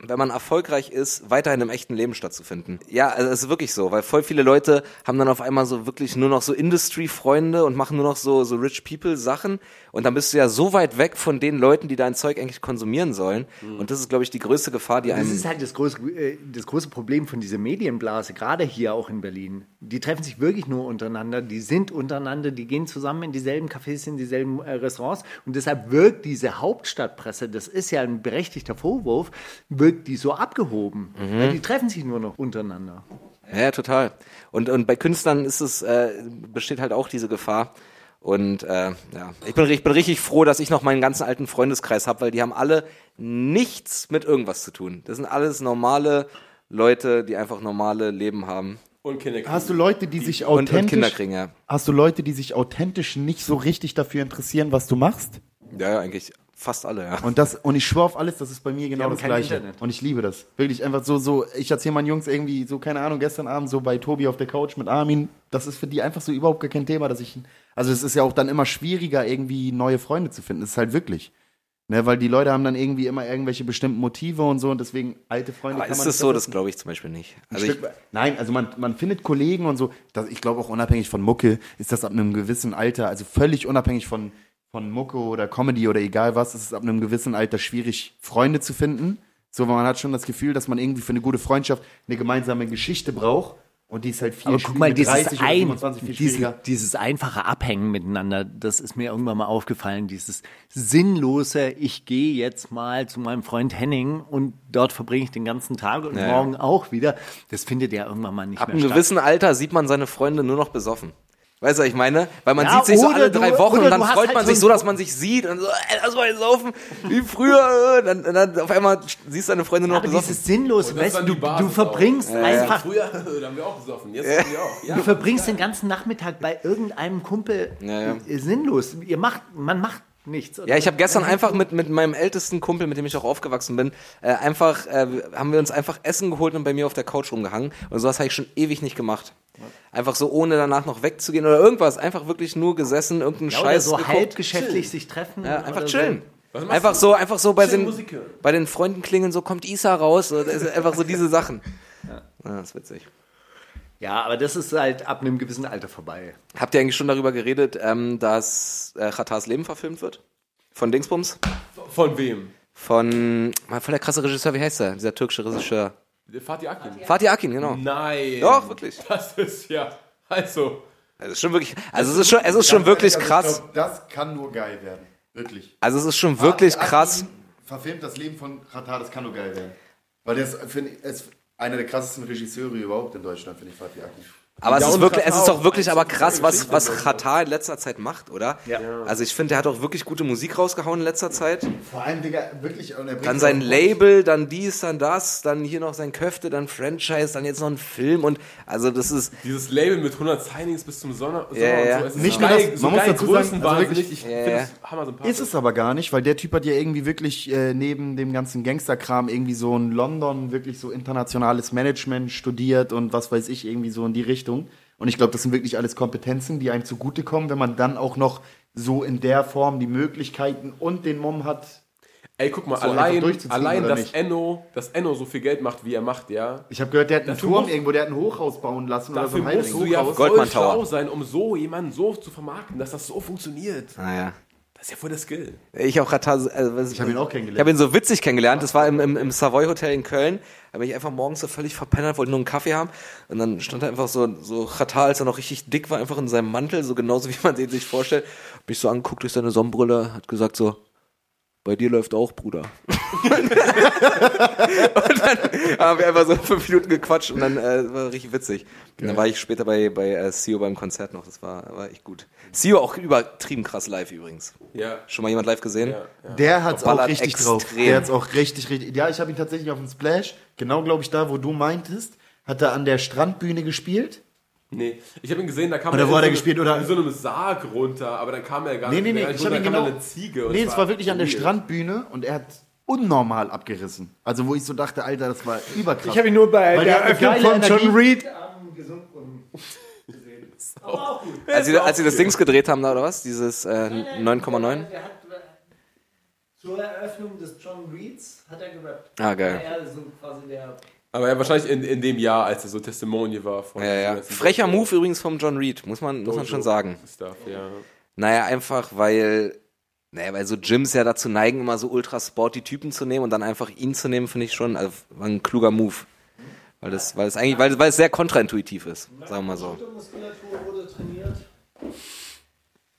wenn man erfolgreich ist, weiterhin im echten Leben stattzufinden. Ja, also es ist wirklich so, weil voll viele Leute haben dann auf einmal so wirklich nur noch so Industry-Freunde und machen nur noch so, so Rich People-Sachen und dann bist du ja so weit weg von den Leuten, die dein Zeug eigentlich konsumieren sollen und das ist, glaube ich, die größte Gefahr, die Das einem... ist halt das große, äh, das große Problem von dieser Medienblase, gerade hier auch in Berlin. Die treffen sich wirklich nur untereinander, die sind untereinander, die gehen zusammen in dieselben Cafés, in dieselben äh, Restaurants und deshalb wirkt diese Hauptstadtpresse, das ist ja ein berechtigter Vorwurf, wirkt die so abgehoben. Weil die treffen sich nur noch untereinander. Ja, total. Und, und bei Künstlern ist es, äh, besteht halt auch diese Gefahr. Und äh, ja, ich bin, ich bin richtig froh, dass ich noch meinen ganzen alten Freundeskreis habe, weil die haben alle nichts mit irgendwas zu tun. Das sind alles normale Leute, die einfach normale Leben haben. Und Kinder Hast du Leute, die sich Und, und authentisch, Kinder kriegen, ja. hast du Leute, die sich authentisch nicht so richtig dafür interessieren, was du machst? Ja, ja, eigentlich fast alle, ja. Und das, und ich schwöre auf alles, das ist bei mir genau das Gleiche. Internet. Und ich liebe das. Wirklich einfach so, so, ich erzähle meinen Jungs irgendwie, so, keine Ahnung, gestern Abend so bei Tobi auf der Couch mit Armin, das ist für die einfach so überhaupt gar kein Thema, dass ich, also es ist ja auch dann immer schwieriger, irgendwie neue Freunde zu finden. Das ist halt wirklich. Ne, weil die Leute haben dann irgendwie immer irgendwelche bestimmten Motive und so und deswegen alte Freunde Aber kann ist man das nicht so? Das glaube ich zum Beispiel nicht. Also Stück Nein, also man, man findet Kollegen und so. Das, ich glaube auch unabhängig von Mucke ist das ab einem gewissen Alter, also völlig unabhängig von, von Mucke oder Comedy oder egal was, ist es ab einem gewissen Alter schwierig, Freunde zu finden. So, weil man hat schon das Gefühl, dass man irgendwie für eine gute Freundschaft eine gemeinsame Geschichte braucht. Und die ist halt viel Aber guck mal, dieses, 30 oder ein, 25 viel diese, schwieriger. dieses einfache Abhängen miteinander, das ist mir irgendwann mal aufgefallen. Dieses sinnlose, ich gehe jetzt mal zu meinem Freund Henning und dort verbringe ich den ganzen Tag und Ja, ja. morgen auch wieder. Das findet ja irgendwann mal nicht ab mehr einem statt. gewissen Alter sieht man seine Freunde nur noch besoffen. Weißt du, was ich meine? Weil man Ja, sieht sich so alle du- drei Wochen und dann freut halt man so sich so, dass man sich sieht und so, ey, lass mal saufen, wie früher. äh, Dann, dann auf einmal siehst du deine Freunde nur noch Aber besoffen. das weißt ist du, dann die du, du verbringst auch. einfach Früher, da haben wir auch gesoffen. Jetzt sind wir auch. Ja. Du verbringst den ganzen Nachmittag bei irgendeinem Kumpel Ja, ja. sinnlos. Ihr macht, man macht nichts. Ja, ich habe gestern einfach mit, mit meinem ältesten Kumpel, mit dem ich auch aufgewachsen bin, äh, einfach, äh, haben wir uns einfach Essen geholt und bei mir auf der Couch rumgehangen. Und sowas habe ich schon ewig nicht gemacht. Einfach so, ohne danach noch wegzugehen oder irgendwas. Einfach wirklich nur gesessen, irgendeinen ja, oder Scheiß so geguckt. halb geschäftlich sich treffen. Ja, einfach oder chillen. Machst Einfach du? so, einfach so bei den, bei den Freunden klingeln, so kommt Isa raus. So, einfach so diese Sachen. Ja, das ist witzig. Ja, aber das ist halt ab einem gewissen Alter vorbei. Habt ihr eigentlich schon darüber geredet, ähm, dass äh, Chatars Leben verfilmt wird? Von Dingsbums? Von wem? Von, mal voll der krasse Regisseur, wie heißt der? Dieser türkische Regisseur. Fatih Akin. Fatih Akin, genau. Nein. Doch, wirklich. Das ist ja. Also. Also es ist schon wirklich, also es ist schon, es ist schon wirklich krass. das kann nur geil werden. Wirklich. Also es ist schon wirklich Fatih krass. Akin Verfilmt das Leben von Katar, das kann nur geil werden. Weil ich, ist einer der krassesten Regisseure überhaupt in Deutschland, finde ich, Fatih Akin. Aber es ist wirklich, es ist doch wirklich aber krass, was, was. Katar in letzter Zeit macht, oder? Ja. Also ich finde, der hat auch wirklich gute Musik rausgehauen in letzter Zeit. Vor allem, Digga, wirklich. er Dann sein Label, dann dies, dann das, dann hier noch sein Köfte, dann Franchise, dann jetzt noch ein Film und also das ist, Dieses Label mit 100 Signings bis zum Sommer. Sommer Ja, ja. und so. Nicht so nur das, so man muss dazu sagen, also wirklich- ich Ja, finde ja. das hammer sympathisch. Ist es aber gar nicht, weil der Typ hat ja irgendwie wirklich äh, neben dem ganzen Gangsterkram irgendwie so in London wirklich so internationales Management studiert und was weiß ich, irgendwie so in die Richtung. Und ich glaube, das sind wirklich alles Kompetenzen, die einem zugutekommen, wenn man dann auch noch so in der Form die Möglichkeiten und den Mumm hat. Ey, guck mal, So allein, durchzuziehen, allein dass nicht? Enno, dass Enno so viel Geld macht, wie er macht, ja. Ich habe gehört, der hat einen Dafür Turm muss- irgendwo, der hat ein Hochhaus bauen lassen Dafür oder so ein musst du ja voll schlau sein, um so jemanden so zu vermarkten, dass das so funktioniert. naja. Das ist ja voll der Skill. Ich auch Katar, also, was- Ich habe ihn auch kennengelernt. Ich habe ihn so witzig kennengelernt. Das war im, im, im Savoy Hotel in Köln. Da bin ich einfach morgens so völlig verpennert, wollte nur einen Kaffee haben. Und dann stand er einfach so, so Katar, als er noch richtig dick war, einfach in seinem Mantel, so genauso wie man den sich vorstellt. Mich so angeguckt durch seine Sonnenbrille, hat gesagt so, bei dir läuft auch, Bruder. und dann haben wir einfach so fünf Minuten gequatscht und dann äh, war richtig witzig. Und dann war ich später bei, bei äh, Sio beim Konzert noch, das war, war echt gut. Sio auch übertrieben krass live übrigens. Ja. Schon mal jemand live gesehen? ja. Der hat's auch Ballert richtig extrem. drauf. Der hat's auch richtig, richtig. Ja, ich habe ihn tatsächlich auf dem Splash, genau glaube ich da, wo du meintest, hat er an der Strandbühne gespielt. Nee, ich habe ihn gesehen, da kam Oder er hat er so gespielt, eine- oder- in so einem Sarg runter, aber dann kam er gar Nee, nicht nee, nee, mehr. ich habe ihn genau. eine Ziege. und nee, es war wirklich an der. Strandbühne und er hat unnormal abgerissen. Also wo ich so dachte, Alter, das war überkrass. Ich habe ihn nur bei Weil der Eröffnung von geile John Energie. Reed am Gesundbrunnen gesehen. Als sie, als sie das Dings gedreht haben da, oder was? Dieses äh, 9,9? Der hat zur Eröffnung des John Reeds hat er gerappt. Ah, geil. Er ist so quasi der Aber ja, wahrscheinlich in, in dem Jahr, als er so Testimonial war. Von Ja, ja. Frecher Move übrigens vom John Reed, muss man, muss man schon sagen. Stuff, ja. Naja, einfach weil, naja, weil so Gyms ja dazu neigen, immer so ultra sporty Typen zu nehmen und dann einfach ihn zu nehmen, finde ich schon also, war ein kluger Move. Weil das, weil es eigentlich, weil, weil es sehr kontraintuitiv ist, sagen wir mal so. Muskulatur wurde trainiert.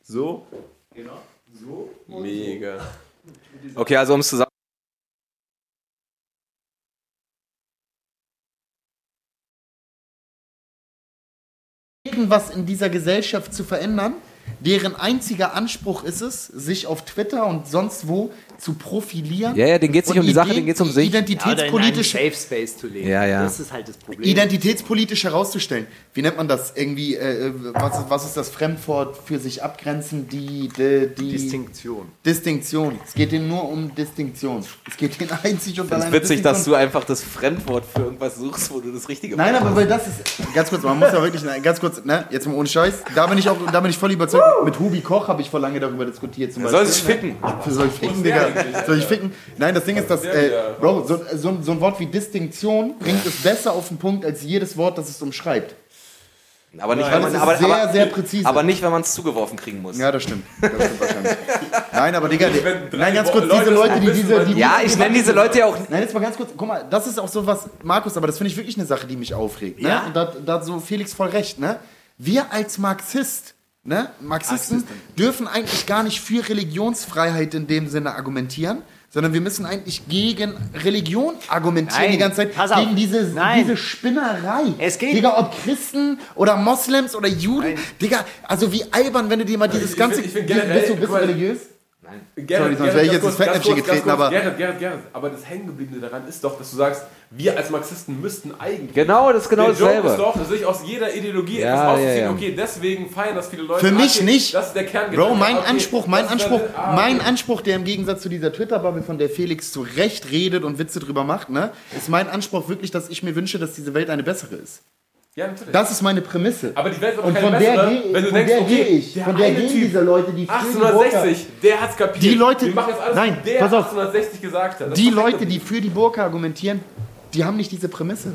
So? Genau. So. Mega. Okay, also um es zusammen. Irgendwas in dieser Gesellschaft zu verändern, deren einziger Anspruch ist es, sich auf Twitter und sonst wo zu profilieren. Ja, ja, denen geht's nicht und um die Sache, Ideen- denen geht's um sich. Identitätspolitisch, Safe Space zu leben. Ja, ja. Das ist halt das Problem. identitätspolitisch herauszustellen. Wie nennt man das? Irgendwie, äh, was, ist, was ist das Fremdwort für sich abgrenzen? Die, die, die Distinktion. Distinktion. Es geht ihnen nur um Distinktion. Es geht ihnen einzig und Es allein ist witzig, um dass du einfach das Fremdwort für irgendwas suchst, wo du das Richtige Nein, aber weil das ist ganz kurz, man muss ja wirklich nein, ganz kurz, ne, jetzt mal ohne Scheiß. Da bin ich auch, da bin ich voll überzeugt. Mit Hubi Koch habe ich vor lange darüber diskutiert. Zum Soll sich ficken. Soll ich ficken, Digga? Soll ich ficken? Nein, das Ding ist, dass, äh. Bro, so, so, so ein Wort wie Distinktion bringt es besser auf den Punkt als jedes Wort, das es umschreibt. Aber nicht, Weil wenn man, aber, sehr, aber, sehr präzise. aber nicht, wenn man es zugeworfen kriegen muss. Ja, das stimmt. Das stimmt wahrscheinlich. Nein, aber Digga, die, nein, ganz kurz, Leute diese Leute, die diese, weil- die Ja, ich nenne diese Leute ja auch. Nein, jetzt mal ganz kurz, guck mal, das ist auch so was, Markus, aber das finde ich wirklich eine Sache, die mich aufregt. Ne? Ja. Und da, da hat so Felix voll recht, ne? Wir als Marxist, ne? Marxisten dürfen eigentlich gar nicht für Religionsfreiheit in dem Sinne argumentieren, sondern wir müssen eigentlich gegen Religion argumentieren Nein, die ganze Zeit. pass auf. Gegen diese, Nein. diese Spinnerei. Es geht- Digga, ob Christen oder Moslems oder Juden. Nein. Digga, also wie albern, wenn du dir mal dieses ich ganze. find- ich find generell- bist du, bist du guck religiös? Gerrit, Sorry, sonst Gerrit, wäre ich jetzt ins Fettnäpfchen getreten, aber- Gerrit, Gerrit, Gerrit. Aber das Hängengebliebene daran ist doch, dass du sagst, wir als Marxisten müssten eigentlich. Genau, das ist genau der Joke ist dasselbe. doch, sich aus jeder Ideologie Ja, etwas ja, auszuziehen. ja. Okay, deswegen feiern das viele Leute. Für mich okay, nicht. Das ist der Kern. Bro, mein Anspruch, mein Anspruch, dann- ah, mein okay. Anspruch, der im Gegensatz zu dieser Twitter-Bubble, von der Felix zu Recht redet und Witze drüber macht, ne, ist mein Anspruch wirklich, dass ich mir wünsche, dass diese Welt eine bessere ist. Ja, natürlich. Das ist meine Prämisse. aber die Welt aber und keine von der, gehe- wenn du von denkst, der okay, gehe ich. der Von der eine gehen Typ, diese Leute, die für die 1860, der hat's kapiert. Die Leute- Wir machen jetzt alles, Nein, wie der pass auf. 1860 gesagt hat. Das Die Leute, die für die Burka argumentieren, die haben nicht diese Prämisse.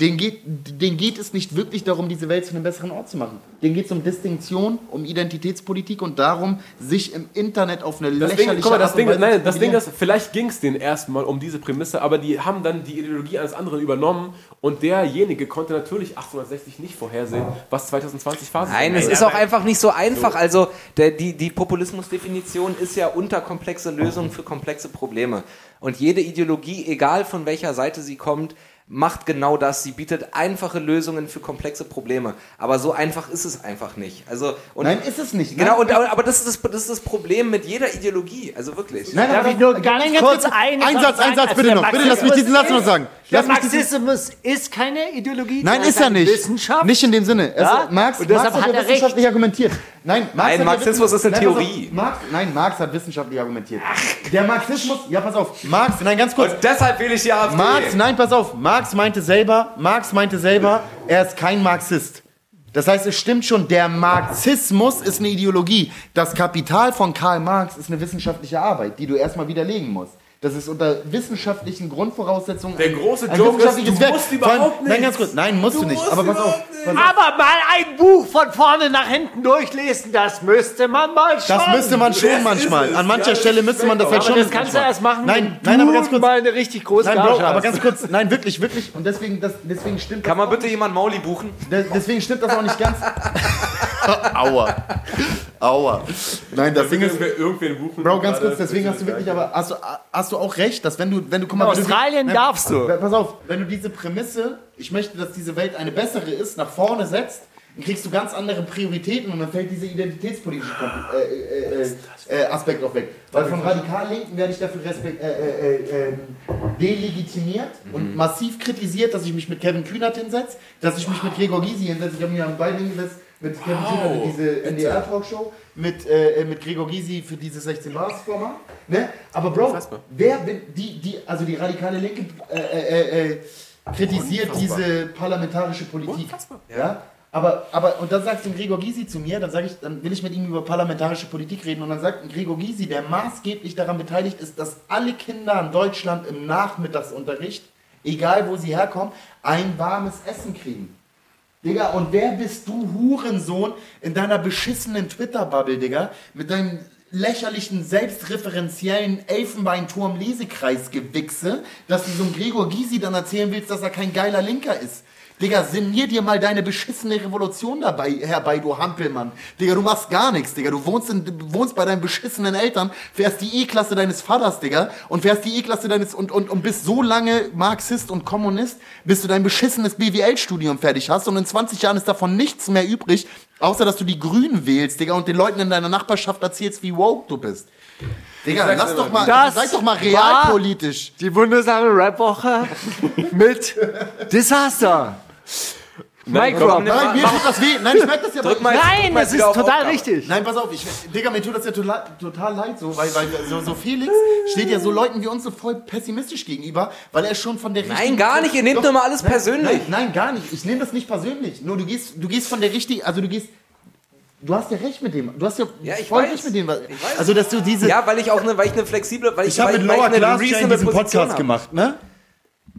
Denen geht, denen geht es nicht wirklich darum, diese Welt zu einem besseren Ort zu machen. Denen geht es um Distinktion, um Identitätspolitik und darum, sich im Internet auf eine Das Ding, lächerliche guck mal, das Art und Ding, Weise nein, zu das Ding ist, vielleicht ging es denen erstmal um diese Prämisse, aber die haben dann die Ideologie eines anderen übernommen und derjenige konnte natürlich 1860 nicht vorhersehen, was 2020 Phase Nein, sein es ist auch einfach nicht so einfach. Also der, die, die Populismusdefinition ist ja unterkomplexe Lösungen für komplexe Probleme. Und jede Ideologie, egal von welcher Seite sie kommt, macht genau das. Sie bietet einfache Lösungen für komplexe Probleme. Aber so einfach ist es einfach nicht. Also, und Nein, ist es nicht. Genau, Nein. und, aber das ist, das, das ist das Problem mit jeder Ideologie. Also wirklich. Nein, Darf aber ich nur ganz nein, kurz eine Ein Sache Satz, ein sagen? Satz, Also bitte noch. Bitte lass mich diesen Satz noch sagen. Der Lass Marxismus ist keine Ideologie. nein, ist er nicht. Wissenschaft. Nicht in dem Sinne. Es, Ja? Marx, Und deshalb Marx hat ja er recht. wissenschaftlich argumentiert. Nein, Marx Nein, hat ja Marxismus ist eine Nein, auf. Theorie. Marx, nein, Marx hat wissenschaftlich argumentiert. Der Marxismus, ja, pass auf. Marx, nein, ganz kurz. Und deshalb will ich die AfD. Marx, nein, pass auf. Marx meinte selber, Marx meinte selber, er ist kein Marxist. Das heißt, es stimmt schon, der Marxismus ist eine Ideologie. Das Kapital von Karl Marx ist eine wissenschaftliche Arbeit, die du erstmal widerlegen musst. Das ist unter wissenschaftlichen Grundvoraussetzungen. Der ein- große ein Joke ist, wissenschaftliches du Werk. musst überhaupt Nein, nichts. ganz kurz. Nein, musst du, Du nicht. musst Aber pass auf. Pass auf. Aber mal ein Buch von vorne nach hinten durchlesen, das müsste man mal schon. Das müsste man schon Das manchmal. An mancher Ja, Stelle müsste man das halt Aber schon. das kannst du erst machen, Nein, wenn nein, du aber ganz kurz. mal eine richtig große Nein, Bro, aber ganz kurz. Nein, wirklich, wirklich. Und deswegen, das, deswegen stimmt Kann das man auch bitte jemand Mauli buchen? De- Deswegen stimmt das auch nicht ganz. Aua. Aua. Nein, das Ding ist, irgendwer buchen. Bro, ganz kurz, deswegen hast du wirklich, aber hast du, hast du auch recht, dass wenn du, wenn du, guck mal, du- Australien Nein, darfst du. Pass auf, wenn du diese Prämisse, ich möchte, dass diese Welt eine bessere ist, nach vorne setzt, dann kriegst du ganz andere Prioritäten und dann fällt dieser identitätspolitische äh, äh, äh, äh, Aspekt auch weg. Weil von Radikal-Linken werde ich dafür respekt, äh, äh, äh, ähm, delegitimiert und massiv kritisiert, dass ich mich mit Kevin Kühnert hinsetze, dass ich mich mit Gregor Gysi hinsetze. Ich habe mich am Bein hingesetzt mit in diese NDR-Talkshow, mit, äh, mit Gregor Gysi für dieses 16 Bars Format. Ne? Aber Bro, wer die, die, also die radikale Linke äh, äh, äh, kritisiert diese parlamentarische Politik. Ja? Aber, aber, und dann sagt ein Gregor Gysi zu mir, dann ich, dann will ich mit ihm über parlamentarische Politik reden und dann sagt ein Gregor Gysi, der maßgeblich daran beteiligt ist, dass alle Kinder in Deutschland im Nachmittagsunterricht, egal wo sie herkommen, ein warmes Essen kriegen. Digga, und wer bist du, Hurensohn, in deiner beschissenen Twitter-Bubble, Digga, mit deinem lächerlichen, selbstreferenziellen Elfenbeinturm-Lesekreis-Gewichse, dass du so einem Gregor Gysi dann erzählen willst, dass er kein geiler Linker ist. Digga, sinnier dir mal deine beschissene Revolution dabei herbei, du Hampelmann. Digga, du machst gar nichts, Digga. Du wohnst, in, du wohnst bei deinen beschissenen Eltern, fährst die E-Klasse deines Vaters, Digga, und fährst die E-Klasse deines und, und, und bist so lange Marxist und Kommunist, bis du dein beschissenes BWL-Studium fertig hast und in 20 Jahren ist davon nichts mehr übrig, außer dass du die Grünen wählst, Digga, und den Leuten in deiner Nachbarschaft erzählst, wie woke du bist. Digga, lass doch mal. Das seid doch mal realpolitisch. Die wundersame Rap-Woche mit Disaster. Mic drop. Nein, mir tut das weh. Nein, ich merke das ja Drück mal- Nein, das ist total Aufgabe. richtig. Nein, pass auf, ich, Digga, mir tut das ja total, total leid so, weil, weil so, so Felix steht ja so Leuten wie uns so voll pessimistisch gegenüber, weil er schon von der richtigen... Nein, gar nicht. Ihr nehmt Doch, mal alles nein, persönlich. Nein, nein, gar nicht. Ich nehme das nicht persönlich. Nur du gehst, du gehst von der richtigen, also du gehst... Du hast ja recht mit dem. Du hast ja, Ja, ich voll weiß. recht mit dem. was- Ich weiß. Also, dass du diese... Ja, weil ich auch eine, weil ich eine flexible, weil ich, Ich habe mit eine Glasstein reasonable diesen Podcast habe. gemacht, ne?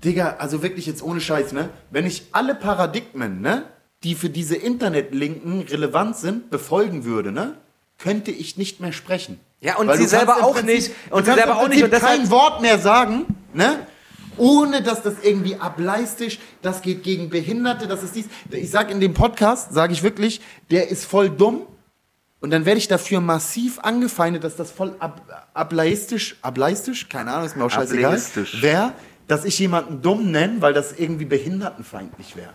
Digga, also wirklich jetzt ohne Scheiß, ne? Wenn ich alle Paradigmen, ne, die für diese Internetlinken relevant sind, befolgen würde, ne, könnte ich nicht mehr sprechen. Ja, und Weil sie selber auch Prinzip- nicht. du Und sie kannst selber auch nicht. Und deshalb, kein Wort mehr sagen, ne? Ohne dass das irgendwie ableistisch, das geht gegen Behinderte, das ist dies. Ich sag in dem Podcast, sage ich wirklich, der ist voll dumm, und dann werde ich dafür massiv angefeindet, dass das voll ab, ableistisch, ableistisch, keine Ahnung, ist mir auch scheißegal, Ableistisch. Dass ich jemanden dumm nenne, weil das irgendwie behindertenfeindlich wäre.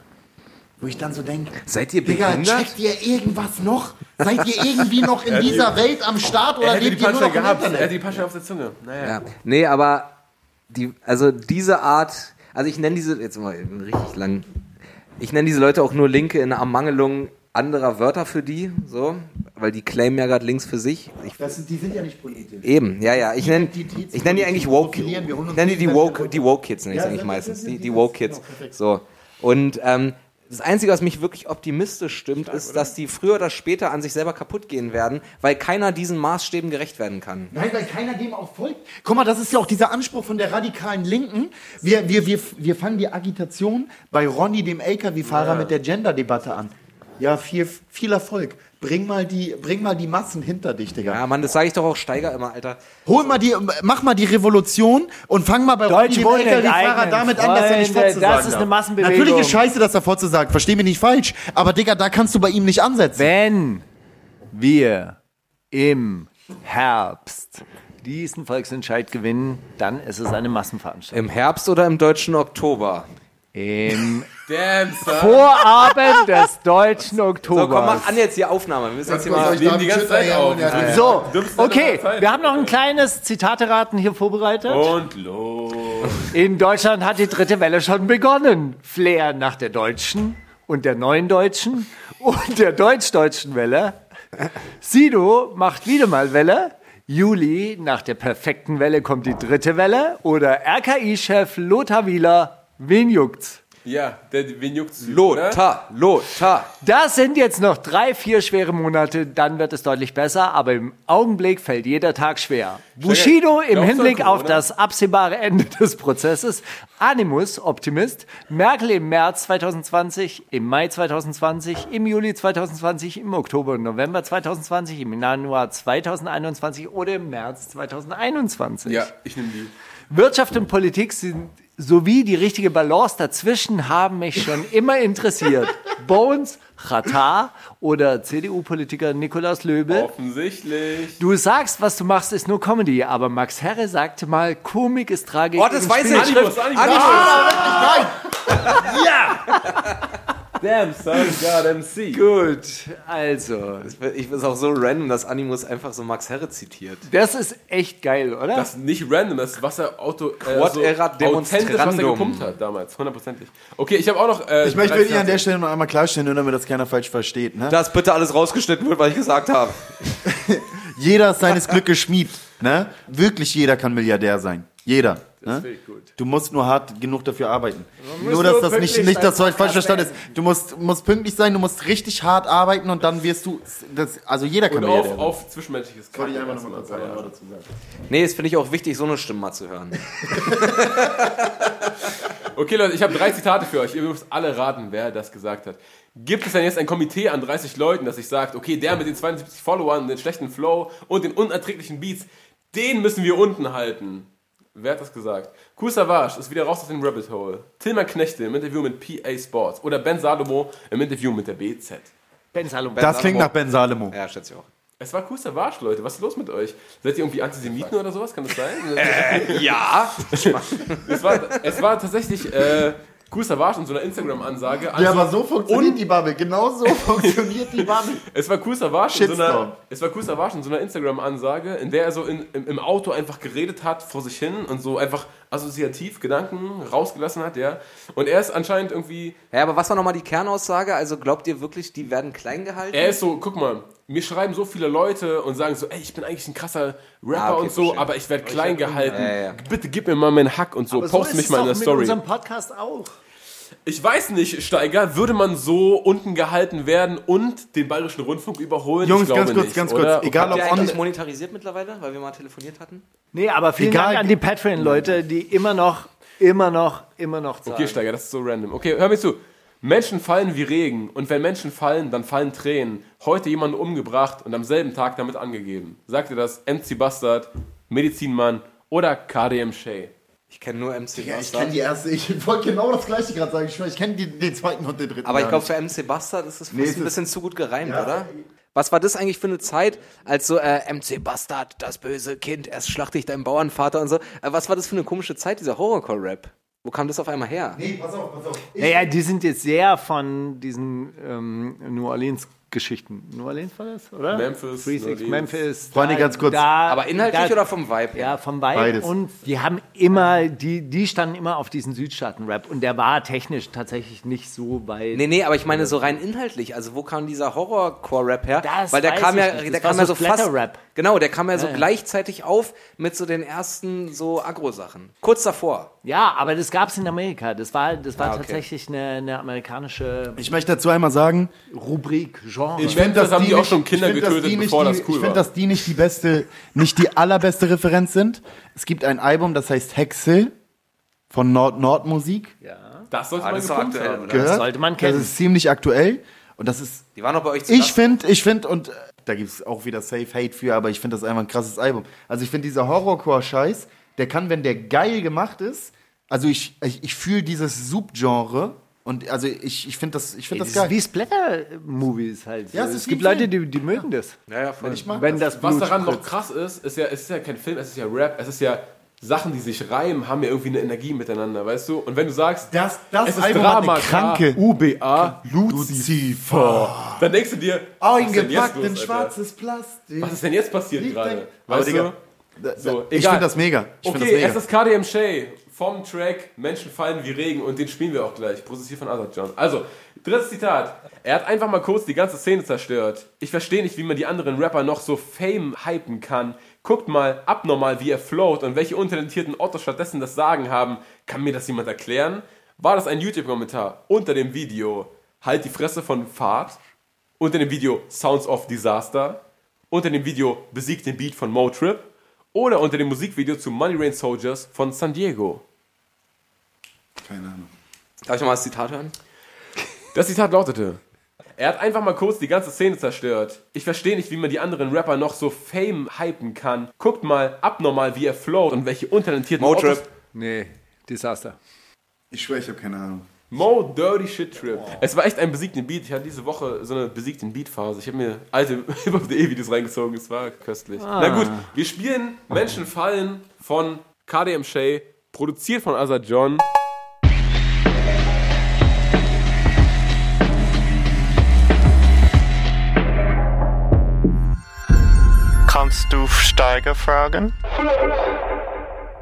Wo ich dann so denke, Seid ihr Digga, behindert? checkt ihr irgendwas noch? Seid ihr irgendwie noch in dieser Welt am Start Er oder lebt ihr nur noch im gehabt. Er hat Internet? die Punchline auf der Zunge. Naja. Ja. Nee, aber die, also diese Art, also ich nenne diese, jetzt mal richtig lang, ich nenne diese Leute auch nur Linke in Ermangelung anderer Wörter für die, so, weil die claimen ja gerade links für sich. Ich, Das sind, die sind ja nicht politisch. eben, ja, ja, ich nenne ich nenn die eigentlich Woke, ich nenne die die Woke, die Woke Kids nenne ich Ja, eigentlich meistens, die, die Woke Kids, so. Und, ähm, das Einzige, was mich wirklich optimistisch stimmt, ist, dass die früher oder später an sich selber kaputt gehen werden, weil keiner diesen Maßstäben gerecht werden kann. Nein, weil keiner dem auch folgt. Guck mal, das ist ja auch dieser Anspruch von der radikalen Linken. Wir, wir, wir, wir fangen die Agitation bei Ronny, dem LKW-Fahrer, mit der Gender-Debatte an. Ja, viel, viel Erfolg. Bring mal, die, bring mal die Massen hinter dich, Digga. Ja, Mann, das sage ich doch auch Steiger immer, Alter. Hol mal die, mach mal die Revolution und fang mal bei Deutsche Ronny, dem LKW-Fahrer, enteignen, damit an, dass er nicht Freunde, Fotze das ist eine Massenbewegung. Natürlich ist scheiße, dass er Fotze sagt. Versteh mich nicht falsch. Aber, Digga, da kannst du bei ihm nicht ansetzen. Wenn wir im Herbst diesen Volksentscheid gewinnen, dann ist es eine Massenveranstaltung. Im Herbst oder im deutschen Oktober? Im Damn, son. Vorabend des deutschen So, komm, mach an jetzt die Aufnahme. Wir müssen jetzt hier mal. nehmen die ganze Zeit auf. So, okay, wir haben noch ein kleines Zitateraten hier vorbereitet. Und los. In Deutschland hat die dritte Welle schon begonnen. Flair nach der deutschen und der neuen deutschen und der deutsch-deutschen Welle. Sido macht wieder mal Welle. Juli, nach der perfekten Welle kommt die dritte Welle. Oder RKI-Chef Lothar Wieler, wen juckt's? Ja, der, wen juckt's? Lothar, Lothar. Das sind jetzt noch drei, vier schwere Monate, dann wird es deutlich besser, aber im Augenblick fällt jeder Tag schwer. Bushido im Hinblick auf das absehbare Ende des Prozesses, Animus Optimist, Merkel im März 2020, im Mai 2020, im Juli 2020, im Oktober und November 2020, im Januar 2021 oder im März 2021. Ja, ich nehme die. Wirtschaft und Politik sind sowie die richtige Balance dazwischen haben mich schon immer interessiert. Bones, Chata oder CDU-Politiker Nikolaus Löbel. Offensichtlich. Du sagst, was du machst, ist nur Comedy, aber Max Herre sagte mal, Komik ist Tragik. Oh, das weiß ich. Spielschrift. Animus, Animus. Damn, son, God MC. Gut, also, Ich es auch so random, dass Animus einfach so Max Herre zitiert. das ist echt geil, oder? Das ist nicht random, das ist was er Auto, äh, Quod so erat authentisch, was er demonstrandum. gepumpt hat damals, hundertprozentig. Okay, ich habe auch noch. Äh, Ich möchte 13 hier an der Stelle noch einmal klarstellen, nur damit das keiner falsch versteht. Ne? Dass bitte alles rausgeschnitten wird, was ich gesagt habe. Jeder ist seines Glückes Schmied. Ne? Wirklich jeder kann Milliardär sein. Jeder. Ne? finde ich gut. Du musst nur hart genug dafür arbeiten. Nur, dass das nicht, nicht dass du falsch verstanden ist. Du musst, musst pünktlich sein, du musst richtig hart arbeiten und dann wirst du. Das, also jeder kann Und auf, sein. auf zwischenmenschliches Wollte ich einfach noch mal erstmal, kurz ja, ja. dazu sagen. Nee, das finde ich auch wichtig, so eine Stimme mal zu hören. Okay, Leute, ich habe drei Zitate für euch. Ihr müsst alle raten, wer das gesagt hat. Gibt es denn jetzt ein Komitee an 30 Leuten, das sich sagt, okay, der mit den 72 Followern, den schlechten Flow und den unerträglichen Beats, den müssen wir unten halten? Wer hat das gesagt? Kusavage ist wieder raus aus dem Rabbit Hole. Tilman Knechte im Interview mit PA Sports. Oder Ben Salomo im Interview mit der BZ. Ben Salomon. Das klingt nach Ben Salomo. Ja, schätze ich auch. Es war Kusavage, Leute. Was ist los mit euch? Seid ihr irgendwie Antisemiten oder sowas? Kann das sein? Ja. es, war, es war tatsächlich äh, Kusavage in so einer Instagram-Ansage. an Ja, so- aber so funktioniert die Bubble. Genau so funktioniert die Bubble. Es war Cool Savage in so einer, es war in so einer Instagram-Ansage, in der er so in, im, im Auto einfach geredet hat vor sich hin und so einfach assoziativ Gedanken rausgelassen hat, ja. Und er ist anscheinend irgendwie, Ja, aber was war nochmal die Kernaussage? Also glaubt ihr wirklich, die werden klein gehalten? er ist so, guck mal, mir schreiben so viele Leute und sagen so, ey, ich bin eigentlich ein krasser Rapper Ah, okay, und so, verstehe. aber ich werde klein gehalten. Ja, ja. Bitte gib mir mal meinen Hack und so, Aber so post ist mich es mal in der mit Story. unserem Podcast auch. Ich weiß nicht, Steiger, würde man so unten gehalten werden und den Bayerischen Rundfunk überholen? Jungs, ich glaube ganz kurz, nicht, ganz oder? kurz. Egal Habt ihr ob on, eigentlich monetarisiert mittlerweile, weil wir mal telefoniert hatten? Nee, aber vielen Egal. Dank an die Patreon-Leute, die immer noch, immer noch, immer noch zahlen. Okay, Steiger, das ist so random. Okay, hör mir zu. Menschen fallen wie Regen und wenn Menschen fallen, dann fallen Tränen. Heute jemanden umgebracht und am selben Tag damit angegeben. Sagt ihr das MC Bastard, Medizinmann oder KDM Shay? Ich kenne nur MC Ja, ich Bastard. kenne die erste. Ich wollte genau das gleiche gerade sagen. Ich, ich kenne den zweiten und den dritten. Aber ich glaube, für MC Bastard ist es Nee, ein bisschen zu gut gereimt, oder? Was war das eigentlich für eine Zeit, als so äh, MC Bastard, das böse Kind, erst schlachte ich deinen Bauernvater und so. Äh, was war das für eine komische Zeit, dieser Horrorcore-Rap? Wo kam das auf einmal her? Nee, pass auf, pass auf. Ich, Naja, die sind jetzt sehr von diesen ähm, New Orleans-Geschichten. New Orleans war das, oder? Memphis, Free New Six, Orleans. Memphis. Freunde, ganz kurz. Da, Aber inhaltlich da, oder vom Vibe? Ja, vom Vibe. Beides. Und die haben immer, die, die standen immer auf diesen Südstaaten-Rap. Und der war technisch tatsächlich nicht so weit. Nee, nee, aber ich meine so rein inhaltlich. Also wo kam dieser Horrorcore-Rap her? Das Weil der weiß kam ich ja, nicht. Das der war kam ja so so fast. Splatter-Rap. Genau, der kam ja so Ja, ja. gleichzeitig auf mit so den ersten so Agro-Sachen. Kurz davor. Ja, aber das gab es in Amerika. Das war, das war Ah, okay. tatsächlich eine, eine amerikanische ich möchte dazu einmal sagen, Rubrik, Genre. Ich finde, das haben die auch schon Kinder ich getötet, die nicht bevor die, das cool Ich finde, dass die nicht die beste, nicht die allerbeste Referenz sind. Es gibt ein Album, das heißt Hexel von Nord Nord Musik. Das sollte Ah, man das aktuell, haben. oder? Gehört? sollte man kennen. Das ist ziemlich aktuell. Und das ist, Die waren noch bei euch zu ich finde, ich finde, und äh, da gibt es auch wieder Safe Hate für, aber ich finde das einfach ein krasses Album. Also ich finde dieser Horrorcore-Scheiß, der kann, wenn der geil gemacht ist, also ich, ich, ich fühle dieses Subgenre und also ich, ich finde das, ich finde Das das ist geil. wie Splatter-Movies halt. Ja, es es ist gibt Leute, die, die mögen das. Ja, ja, voll. Ich mag Wenn das. das Was daran noch krass ist, ist ja, es ist ja kein Film, es ist ja Rap, es ist ja Sachen, die sich reimen, haben ja irgendwie eine Energie miteinander, weißt du? Und wenn du sagst, Das, das es ist hat Drama, kranke UBA, Lucifer. dann denkst du dir, Eingepackt in schwarzes Plastik. Was ist denn jetzt passiert gerade? Weißt du? So, ich finde das mega. Ich Okay, das mega. es ist KDM Shay vom Track Menschen fallen wie Regen und den spielen wir auch gleich. Produziert von Azad John. Also, drittes Zitat. Er hat einfach mal kurz die ganze Szene zerstört. Ich verstehe nicht, wie man die anderen Rapper noch so Fame hypen kann. Guckt mal abnormal, wie er float und welche untalentierten Ottos stattdessen das Sagen haben. Kann mir das jemand erklären? War das ein YouTube-Kommentar unter dem Video Halt die Fresse von Fahrt? Unter dem Video Sounds of Disaster? Unter dem Video Besiegt den Beat von Mo Trip? Oder unter dem Musikvideo zu Money Rain Soldiers von San Diego? Keine Ahnung. Darf ich nochmal das Zitat hören? Das Zitat lautete: Er hat einfach mal kurz die ganze Szene zerstört. Ich verstehe nicht, wie man die anderen Rapper noch so Fame hypen kann. Guckt mal abnormal, wie er float und welche untalentierten Motrip. Nee. Desaster. Ich schwöre, ich habe keine Ahnung. Mo Dirty Shit Trip. Es war echt ein besiegten Beat. Ich hatte diese Woche so eine besiegten Beat-Phase. Ich habe mir alte Hip-Hop.de-Videos reingezogen. Es war köstlich. Na gut, wir spielen Menschen fallen von KDM Shay, produziert von Azad John. Kannst du Steiger fragen?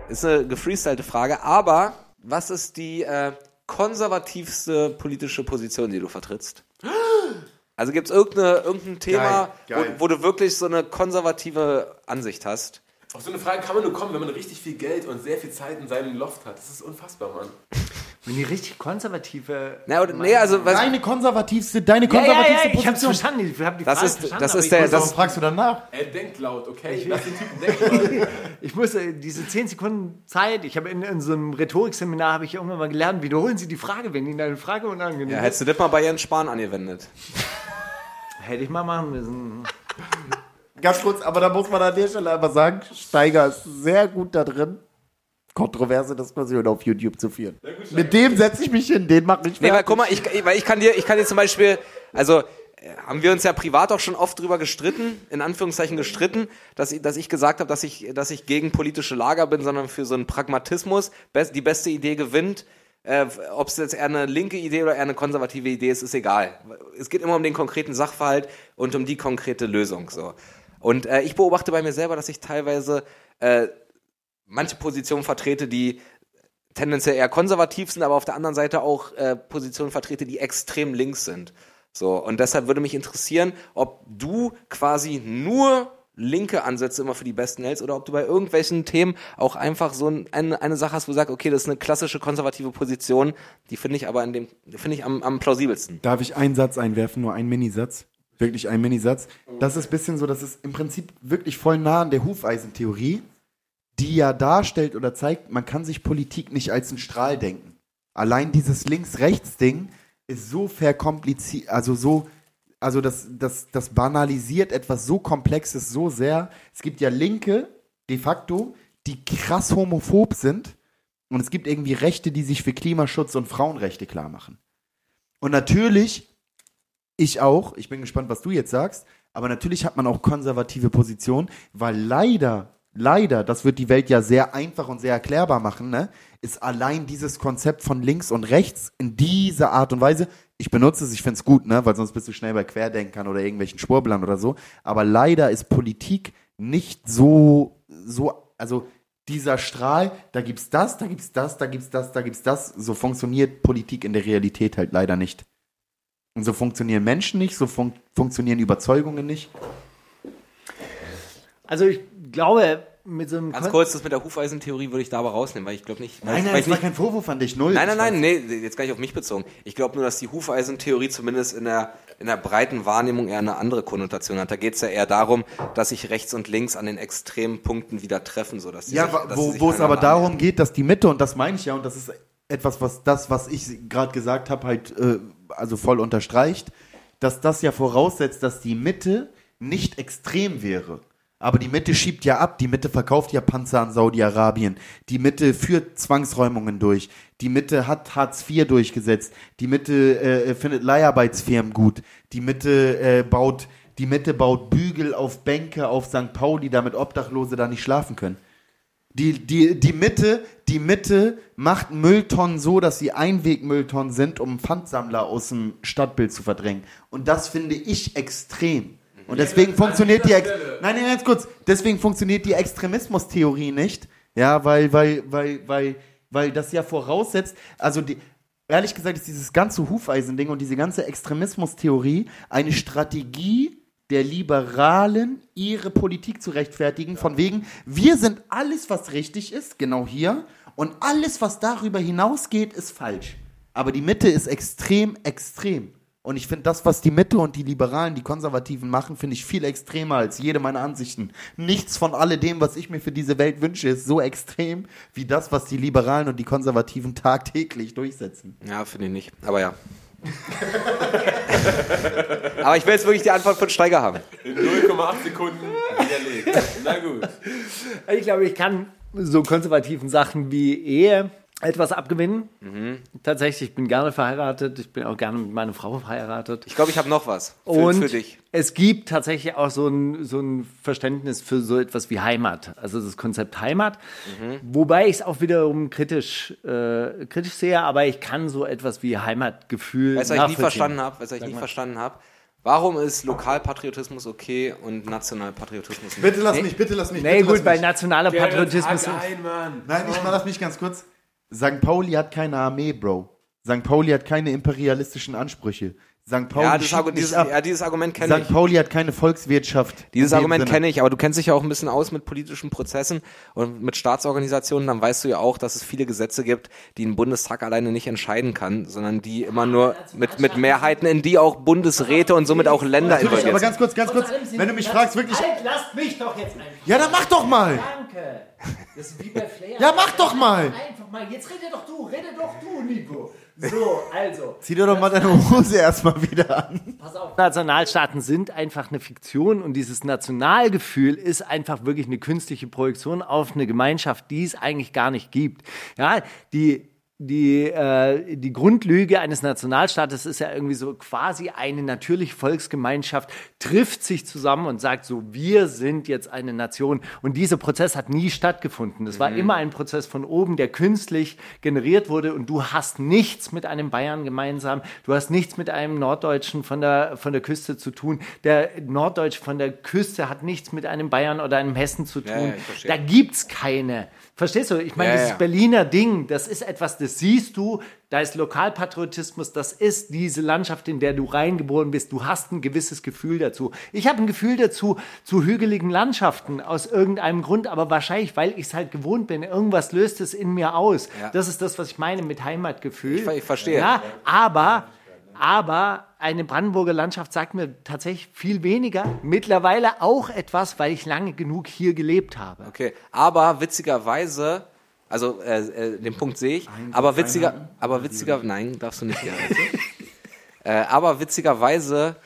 Ist eine gefreestylte Frage, aber was ist die äh, konservativste politische Position, die du vertrittst? Also gibt es irgendein Thema, Geil, geil. Wo, wo du wirklich so eine konservative Ansicht hast? Auf so eine Frage kann man nur kommen, wenn man richtig viel Geld und sehr viel Zeit in seinem Loft hat. Das ist unfassbar, Mann. Wenn die richtig konservative. Na, oder, nee, also was, Deine konservativste, deine Ja, ja, konservativste ja, ich hab's Position. verstanden. Ich hab die Das Frage ist- verstanden. das ist ich der- muss das- Warum fragst du danach? Er denkt laut, okay? Lass den Typen denken. Ich muss äh, diese 10 Sekunden Zeit, ich habe in, in so einem Rhetorikseminar habe ich irgendwann mal gelernt, wiederholen Sie die Frage, wenn Ihnen eine Frage unangenehm ja, ist. hättest du das mal bei Jens Spahn angewendet? Hätte ich mal machen müssen. Ganz kurz, aber da muss man an der Stelle einfach sagen, Steiger ist sehr gut da drin, kontroverse Diskussionen auf YouTube zu führen. Mit dem setze ich mich hin, den mache ich Nee, weil guck mal, ich, weil ich kann dir, ich kann dir zum Beispiel, also äh, haben wir uns ja privat auch schon oft drüber gestritten, in Anführungszeichen gestritten, dass, ich- dass ich gesagt habe, dass ich, dass ich gegen politische Lager bin, sondern für so einen Pragmatismus. Best, die beste Idee gewinnt. Äh, Ob es jetzt eher eine linke Idee oder eher eine konservative Idee ist, ist egal. Es geht immer um den konkreten Sachverhalt und um die konkrete Lösung. So. Und äh, ich beobachte bei mir selber, dass ich teilweise äh, manche Positionen vertrete, die tendenziell eher konservativ sind, aber auf der anderen Seite auch äh, Positionen vertrete, die extrem links sind. So, und deshalb würde mich interessieren, ob du quasi nur linke Ansätze immer für die besten hältst oder ob du bei irgendwelchen Themen auch einfach so ein, eine, eine Sache hast, wo du sagst, okay, das ist eine klassische konservative Position, die finde ich aber in dem, finde ich am, am plausibelsten. Darf ich einen Satz einwerfen, nur einen Minisatz? Wirklich einen Minisatz. Das ist ein bisschen so, das ist im Prinzip wirklich voll nah an der Hufeisentheorie, die ja darstellt oder zeigt, man kann sich Politik nicht als einen Strahl denken. Allein dieses Links-Rechts-Ding ist so verkompliziert, also so, also das, das, das banalisiert etwas so Komplexes so sehr. Es gibt ja Linke, de facto, die krass homophob sind und es gibt irgendwie Rechte, die sich für Klimaschutz und Frauenrechte klar machen. Und natürlich, ich auch, ich bin gespannt, was du jetzt sagst, aber natürlich hat man auch konservative Positionen, weil leider, leider, das wird die Welt ja sehr einfach und sehr erklärbar machen, ne, ist allein dieses Konzept von links und rechts in dieser Art und Weise, ich benutze es, ich finde es gut, ne, weil sonst bist du schnell bei Querdenkern oder irgendwelchen Schwurblern oder so, aber leider ist Politik nicht so, so, also dieser Strahl, da gibt's das, da gibt's das, da gibt's das, da gibt's das, so funktioniert Politik in der Realität halt leider nicht. Und so funktionieren Menschen nicht, so fun funktionieren Überzeugungen nicht. Also ich glaube, mit so einem Ganz Kon- kurz, das mit der Hufeisentheorie würde ich da aber rausnehmen, weil ich glaube nicht. Nein, ich, nein, das ich war nicht kein Vorwurf an dich, null. Nein, nein, nein, nee, jetzt gar nicht auf mich bezogen. Ich glaube nur, dass die Hufeisentheorie zumindest in der, in der breiten Wahrnehmung eher eine andere Konnotation hat. Da geht es ja eher darum, dass sich rechts und links an den extremen Punkten wieder treffen, so dass die Ja, sich, dass sie wo, sich wo es aber darum geht, dass die Mitte, und das meine ich ja, und das ist etwas, was das, was ich gerade gesagt habe, halt äh, also voll unterstreicht, dass das ja voraussetzt, dass die Mitte nicht extrem wäre. Aber die Mitte schiebt ja ab, die Mitte verkauft ja Panzer an Saudi-Arabien, die Mitte führt Zwangsräumungen durch, die Mitte hat Hartz IV durchgesetzt, die Mitte äh, findet Leiharbeitsfirmen gut, die Mitte äh, baut, die Mitte baut Bügel auf Bänke auf St. Pauli, damit Obdachlose da nicht schlafen können. Die, die, die Mitte, die Mitte macht Mülltonnen so, dass sie Einwegmülltonnen sind, um Pfandsammler aus dem Stadtbild zu verdrängen. Und das finde ich extrem. Und deswegen funktioniert die, Ex nein, nein, ganz kurz, deswegen funktioniert die Extremismustheorie nicht. Ja, weil, weil, weil, weil, weil das ja voraussetzt, also die, ehrlich gesagt ist dieses ganze Hufeisending und diese ganze Extremismustheorie eine Strategie der Liberalen, ihre Politik zu rechtfertigen, von wegen, wir sind alles, was richtig ist, genau hier, und alles, was darüber hinausgeht, ist falsch. Aber die Mitte ist extrem, extrem. Und ich finde das, was die Mitte und die Liberalen, die Konservativen machen, finde ich viel extremer als jede meiner Ansichten. Nichts von alledem, was ich mir für diese Welt wünsche, ist so extrem wie das, was die Liberalen und die Konservativen tagtäglich durchsetzen. Ja, finde ich nicht. Aber ja. aber ich will jetzt wirklich die Antwort von Steiger haben. In 0,8 Sekunden widerlegt. Na gut. Ich glaube, ich kann so konservativen Sachen wie Ehe etwas abgewinnen. Tatsächlich, ich bin gerne verheiratet. Ich bin auch gerne mit meiner Frau verheiratet. Ich glaube, ich habe noch was für, Und für dich. es gibt tatsächlich auch so ein, so ein Verständnis für so etwas wie Heimat, also das Konzept Heimat. Mhm. Wobei ich es auch wiederum kritisch, äh, kritisch sehe, aber ich kann so etwas wie Heimatgefühl. Weißt du, was ich nie verstanden habe? Weißt du, was ich nie verstanden habe? Warum ist Lokalpatriotismus okay und Nationalpatriotismus nicht? Bitte lass mich, bitte lass mich. Nee, bitte gut, bei mich. nationaler Patriotismus. ein, Mann. Nein, ich mal lass mich ganz kurz. St. Pauli hat keine Armee, Bro. St. Pauli hat keine imperialistischen Ansprüche. St. Pauli Ja, das schiebt Argu- nicht dieses, ja, dieses Argument kenne ich. St. Pauli hat keine Volkswirtschaft. Dieses Argument Sinne. kenne ich, aber du kennst dich ja auch ein bisschen aus mit politischen Prozessen und mit Staatsorganisationen, dann weißt du ja auch, dass es viele Gesetze gibt, die ein Bundestag alleine nicht entscheiden kann, sondern die immer nur mit, mit Mehrheiten, in die auch Bundesräte und somit auch Länder involviert aber sind. ganz kurz, ganz kurz, wenn du mich fragst, wirklich. Halt, lasst mich doch jetzt einfach. Ja, dann mach doch mal. Danke. Das ist wie bei Flair. Ja, mach doch mal. Einfach mal. Jetzt rede doch du, rede doch du, Nico. So, also. Zieh dir doch mal deine Hose erstmal wieder an. Pass auf. Nationalstaaten sind einfach eine Fiktion und dieses Nationalgefühl ist einfach wirklich eine künstliche Projektion auf eine Gemeinschaft, die es eigentlich gar nicht gibt. Ja, die die, äh, die Grundlüge eines Nationalstaates ist ja irgendwie so quasi eine natürliche Volksgemeinschaft trifft sich zusammen und sagt so, wir sind jetzt eine Nation. Und dieser Prozess hat nie stattgefunden. Das war immer ein Prozess von oben, der künstlich generiert wurde und du hast nichts mit einem Bayern gemeinsam. Du hast nichts mit einem Norddeutschen von der, von der Küste zu tun. Der Norddeutsche von der Küste hat nichts mit einem Bayern oder einem Hessen zu tun. ja, da gibt's keine. Verstehst du? Ich meine, Ja, dieses ja. Berliner Ding, das ist etwas, das siehst du, da ist Lokalpatriotismus, das ist diese Landschaft, in der du reingeboren bist. Du hast ein gewisses Gefühl dazu. Ich habe ein Gefühl dazu, zu hügeligen Landschaften aus irgendeinem Grund, aber wahrscheinlich, weil ich es halt gewohnt bin. Irgendwas löst es in mir aus. Ja. Das ist das, was ich meine mit Heimatgefühl. Ich ich verstehe. Ja, aber, aber eine Brandenburger Landschaft sagt mir tatsächlich viel weniger. Mittlerweile auch etwas, weil ich lange genug hier gelebt habe. Okay, aber witzigerweise, also äh, äh, den Punkt sehe ich, aber witziger, aber witziger, nein, darfst du nicht gerne. äh, aber witzigerweise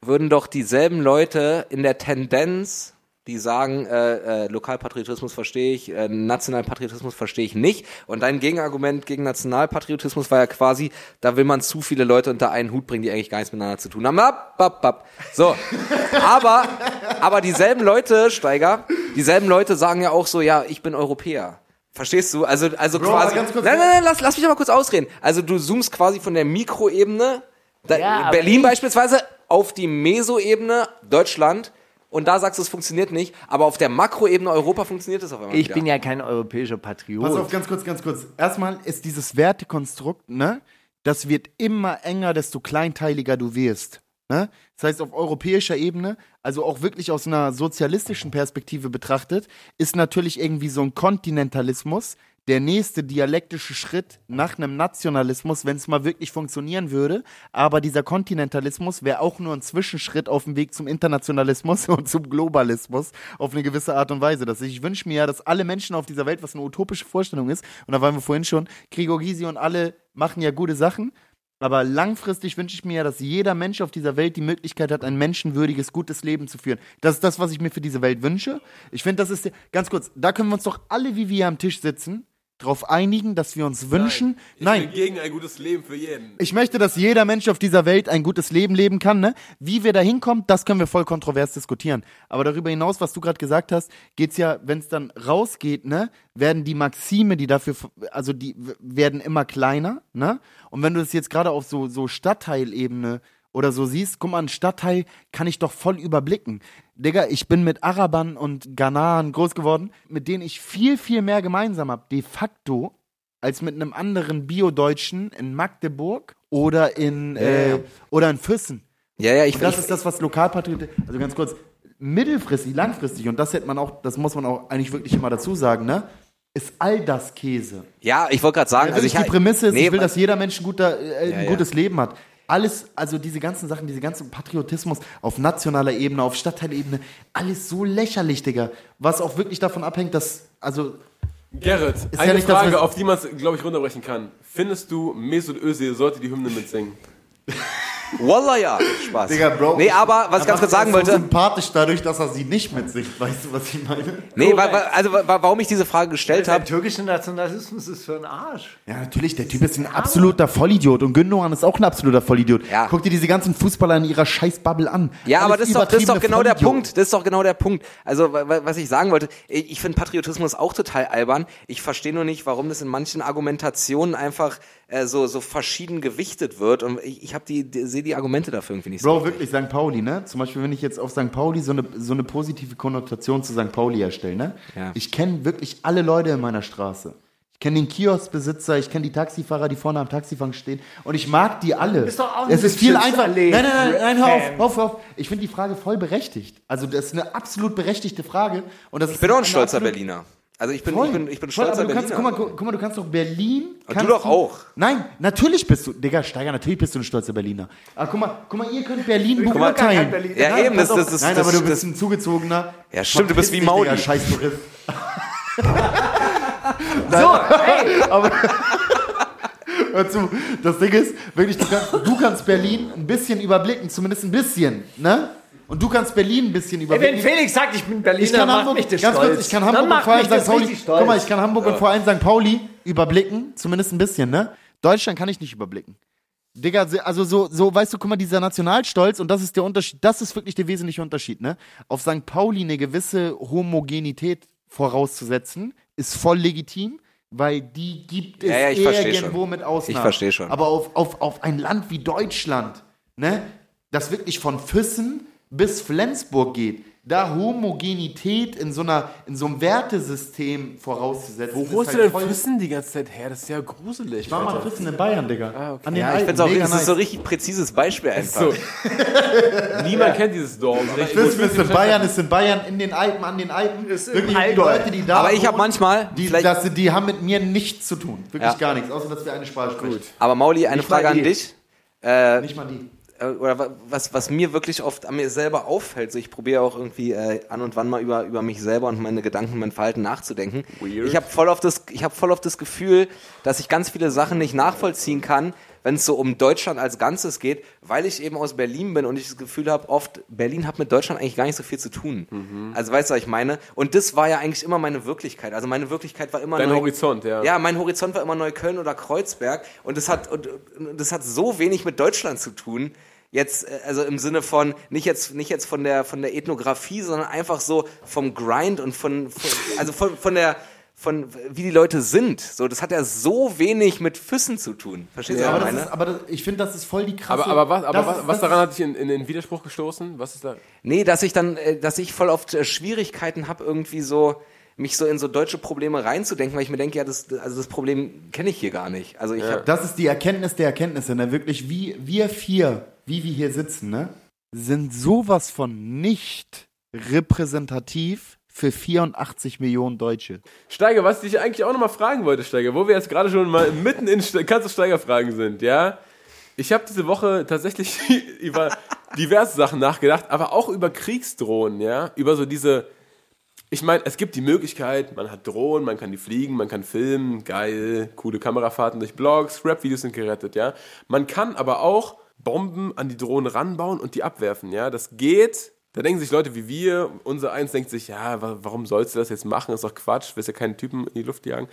würden doch dieselben Leute in der Tendenz, die sagen, äh, äh, Lokalpatriotismus verstehe ich, äh, Nationalpatriotismus verstehe ich nicht. Und dein Gegenargument gegen Nationalpatriotismus war ja quasi, da will man zu viele Leute unter einen Hut bringen, die eigentlich gar nichts miteinander zu tun haben. Ab, ab, ab. So, aber, aber dieselben Leute, Steiger, dieselben Leute sagen ja auch so, ja, ich bin Europäer. Verstehst du? Also, also Bro, quasi. aber ganz kurz- nein, nein, nein, lass, lass mich aber kurz ausreden. Also du zoomst quasi von der Mikroebene, Ja, Berlin beispielsweise, auf die Mesoebene, Deutschland, und da sagst du, es funktioniert nicht, aber auf der Makroebene Europa funktioniert es auf einmal Ich wieder. bin ja kein europäischer Patriot. Pass auf, ganz kurz, ganz kurz. Erstmal ist dieses Wertekonstrukt, ne, das wird immer enger, desto kleinteiliger du wirst. Ne? Das heißt, auf europäischer Ebene, also auch wirklich aus einer sozialistischen Perspektive betrachtet, ist natürlich irgendwie so ein Kontinentalismus der nächste dialektische Schritt nach einem Nationalismus, wenn es mal wirklich funktionieren würde. Aber dieser Kontinentalismus wäre auch nur ein Zwischenschritt auf dem Weg zum Internationalismus und zum Globalismus auf eine gewisse Art und Weise. Dass ich wünsche mir ja, dass alle Menschen auf dieser Welt, was eine utopische Vorstellung ist, und da waren wir vorhin schon, Gregor Gysi und alle machen ja gute Sachen. Aber langfristig wünsche ich mir ja, dass jeder Mensch auf dieser Welt die Möglichkeit hat, ein menschenwürdiges, gutes Leben zu führen. Das ist das, was ich mir für diese Welt wünsche. Ich finde, das ist, ganz kurz, da können wir uns doch alle, wie wir hier am Tisch sitzen, darauf einigen, dass wir uns wünschen. Ich Nein, bin gegen ein gutes Leben für jeden. ich möchte, dass jeder Mensch auf dieser Welt ein gutes Leben leben kann. Ne? Wie wir da hinkommen, das können wir voll kontrovers diskutieren. Aber darüber hinaus, was du gerade gesagt hast, geht's ja, wenn es dann rausgeht, ne, werden die Maxime, die dafür, also die werden immer kleiner. Ne? Und wenn du das jetzt gerade auf so, so Stadtteilebene oder so siehst, guck mal, ein Stadtteil kann ich doch voll überblicken. Digga, ich bin mit Arabern und Ghanaren groß geworden, mit denen ich viel, viel mehr gemeinsam habe, de facto, als mit einem anderen Bio-Deutschen in Magdeburg oder in, äh, oder in Füssen. ja, ja, ich, Und das ich, ist das, was Lokalpatriot, also ganz kurz, mittelfristig, langfristig, und das hätte man auch, das muss man auch eigentlich wirklich immer dazu sagen, ne? Ist all das Käse. ja, ich wollte gerade sagen, Also also ich die Prämisse ist, nee, ich will, dass jeder Mensch ein, guter, äh, ein ja. gutes Leben hat. Alles, also diese ganzen Sachen, diese ganzen Patriotismus auf nationaler Ebene, auf Stadtteilebene, alles so lächerlich, Digga. Was auch wirklich davon abhängt, dass, also, Gerrit, ja eine nicht das, Frage, auf die man es, glaube ich, runterbrechen kann. Findest du, Mesut Özil sollte die Hymne mitsingen? Wallah ja. Spaß. Digga, Bro. Nee, aber was ich ganz kurz sagen ist so wollte. sympathisch dadurch, dass er sie nicht mit sich. Weißt du, was ich meine? Nee, wa, wa, also wa, warum ich diese Frage gestellt Der habe. türkische Nationalismus ist für ein Arsch. Ja, natürlich, der Typ ist ein absoluter Vollidiot und Gündogan ist auch ein absoluter Vollidiot. Ja. Guck dir diese ganzen Fußballer in ihrer Scheißbubble an. Ja, aber Alles das ist, doch, das ist doch genau der Vollidioten. Punkt. Das ist doch genau der Punkt. Also, wa- wa- was ich sagen wollte, ich ich finde Patriotismus auch total albern. Ich verstehe nur nicht, warum das in manchen Argumentationen einfach äh, so, so verschieden gewichtet wird. Und ich, ich habe die, die sehe die Argumente dafür irgendwie nicht so. Bro, wirklich, St. Pauli, ne? Zum Beispiel, wenn ich jetzt auf St. Pauli so eine, so eine positive Konnotation zu St. Pauli erstelle, ne? Ja. Ich kenne wirklich alle Leute in meiner Straße. Ich kenne den Kioskbesitzer, ich kenne die Taxifahrer, die vorne am Taxifang stehen. Und ich mag die alle. bist doch auch es ist viel einfacher. Nein, nein, nein, nein, hör auf, Fan. hör auf, hör auf. Ich finde die Frage voll berechtigt. Also, das ist eine absolut berechtigte Frage. Und das Ich bin doch ein stolzer absolut- Berliner. Also ich bin, Voll. ich bin, ich bin Voll, aber du kannst, Berliner. guck, mal, guck mal, du kannst doch Berlin. Aber kannst du doch auch. Nein, natürlich bist du. Digga, Steiger, natürlich bist du ein stolzer Berliner. Aber guck mal, guck mal ihr könnt Berlin beurteilen. kein Berliner. Ja, Nein, eben, das- das- das- Nein, das- aber du bist ein zugezogener. Ja, stimmt, du bist wie Mauli. Digga, scheiß Tourist. So, hey! Hör zu, das Ding ist, wirklich, du kannst, du kannst Berlin ein bisschen überblicken, zumindest ein bisschen, ne? Und du kannst Berlin ein bisschen Ey, überblicken. wenn Felix sagt, ich bin Berliner, Ich kann macht Hamburg, mich das ganz stolz. kurz, ich kann Hamburg und macht vor allem mich das St. Pauli, guck mal, ich kann Hamburg und vor allem St. Pauli überblicken, zumindest ein bisschen, ne? Deutschland kann ich nicht überblicken. Digga, also so, so, weißt du, guck mal, dieser Nationalstolz, und das ist der Unterschied, das ist wirklich der wesentliche Unterschied, ne? Auf St. Pauli eine gewisse Homogenität vorauszusetzen, ist voll legitim, weil die gibt es Ja, ja, irgendwo schon. mit Ausnahmen. Ich versteh schon. Aber auf, auf, auf ein Land wie Deutschland, ne, das wirklich von Füssen bis Flensburg geht, da Homogenität in so, einer, in so einem Wertesystem vorauszusetzen. Wo ist holst halt du denn voll- Füssen die ganze Zeit her? Das ist ja gruselig. Ich war mal. Füssen in Bayern, Digga. Ah, okay. An den Ja, ich finde auch, das ist so ein richtig präzises Beispiel einfach. So. Niemand kennt dieses Dorf. Füssen ist in Bayern, ist in Bayern, in den Alpen, an den Alpen. Ist Wirklich die. Leute, die da Aber ich habe manchmal, die, das, die haben mit mir nichts zu tun. Wirklich Ja. gar nichts, außer dass wir eine Sprache sprechen. aber Mauli, eine Nicht Frage an dich. Äh, Nicht mal die. Äh, oder wa- was, was mir wirklich oft an mir selber auffällt, so ich probiere auch irgendwie äh, an und wann mal über, über mich selber und meine Gedanken, mein Verhalten nachzudenken. Weird. Ich habe voll, oft das- ich hab voll oft das Gefühl, dass ich ganz viele Sachen nicht nachvollziehen kann, wenn es so um Deutschland als Ganzes geht, weil ich eben aus Berlin bin und ich das Gefühl habe, oft Berlin hat mit Deutschland eigentlich gar nicht so viel zu tun. Mhm. Also weißt du, was ich meine? Und das war ja eigentlich immer meine Wirklichkeit. Also meine Wirklichkeit war immer Dein Neu- Horizont, ja. Ja, mein Horizont war immer Neukölln oder Kreuzberg und das hat und, und das hat so wenig mit Deutschland zu tun. Jetzt äh, also im Sinne von nicht jetzt nicht jetzt von der von der Ethnographie, sondern einfach so vom Grind und von, von also von von der von wie die Leute sind. So, das hat ja so wenig mit Füssen zu tun. Verstehst du, aber was ich das meine? ist, aber das, ich finde, das ist voll die krasse. Aber, aber, was, aber was, ist- was daran hat dich in, in den Widerspruch gestoßen? Was ist da? Nee, dass ich dann, äh, dass ich voll oft äh, Schwierigkeiten habe, irgendwie so mich so in so deutsche Probleme reinzudenken, weil ich mir denke, ja, das, also das Problem kenne ich hier gar nicht. Also ich hab, Das ist die Erkenntnis der Erkenntnisse, ne? Wirklich, wie wir vier, wie wir hier sitzen, ne? Sind sowas von nicht repräsentativ für 84 Millionen Deutsche. Steiger, was ich dich eigentlich auch nochmal fragen wollte, Steiger, wo wir jetzt gerade schon mal mitten in du Steiger-Fragen sind, ja? Ich habe diese Woche tatsächlich über diverse Sachen nachgedacht, aber auch über Kriegsdrohnen, ja? Über so diese. Ich meine, es gibt die Möglichkeit, man hat Drohnen, man kann die fliegen, man kann filmen, geil, coole Kamerafahrten durch Blogs, Rap-Videos sind gerettet, ja? Man kann aber auch Bomben an die Drohnen ranbauen und die abwerfen, ja? Das geht. Da denken sich Leute wie wir, unser Eins denkt sich, ja, wa- warum sollst du das jetzt machen? ist doch Quatsch, willst ja keinen Typen in die Luft jagen.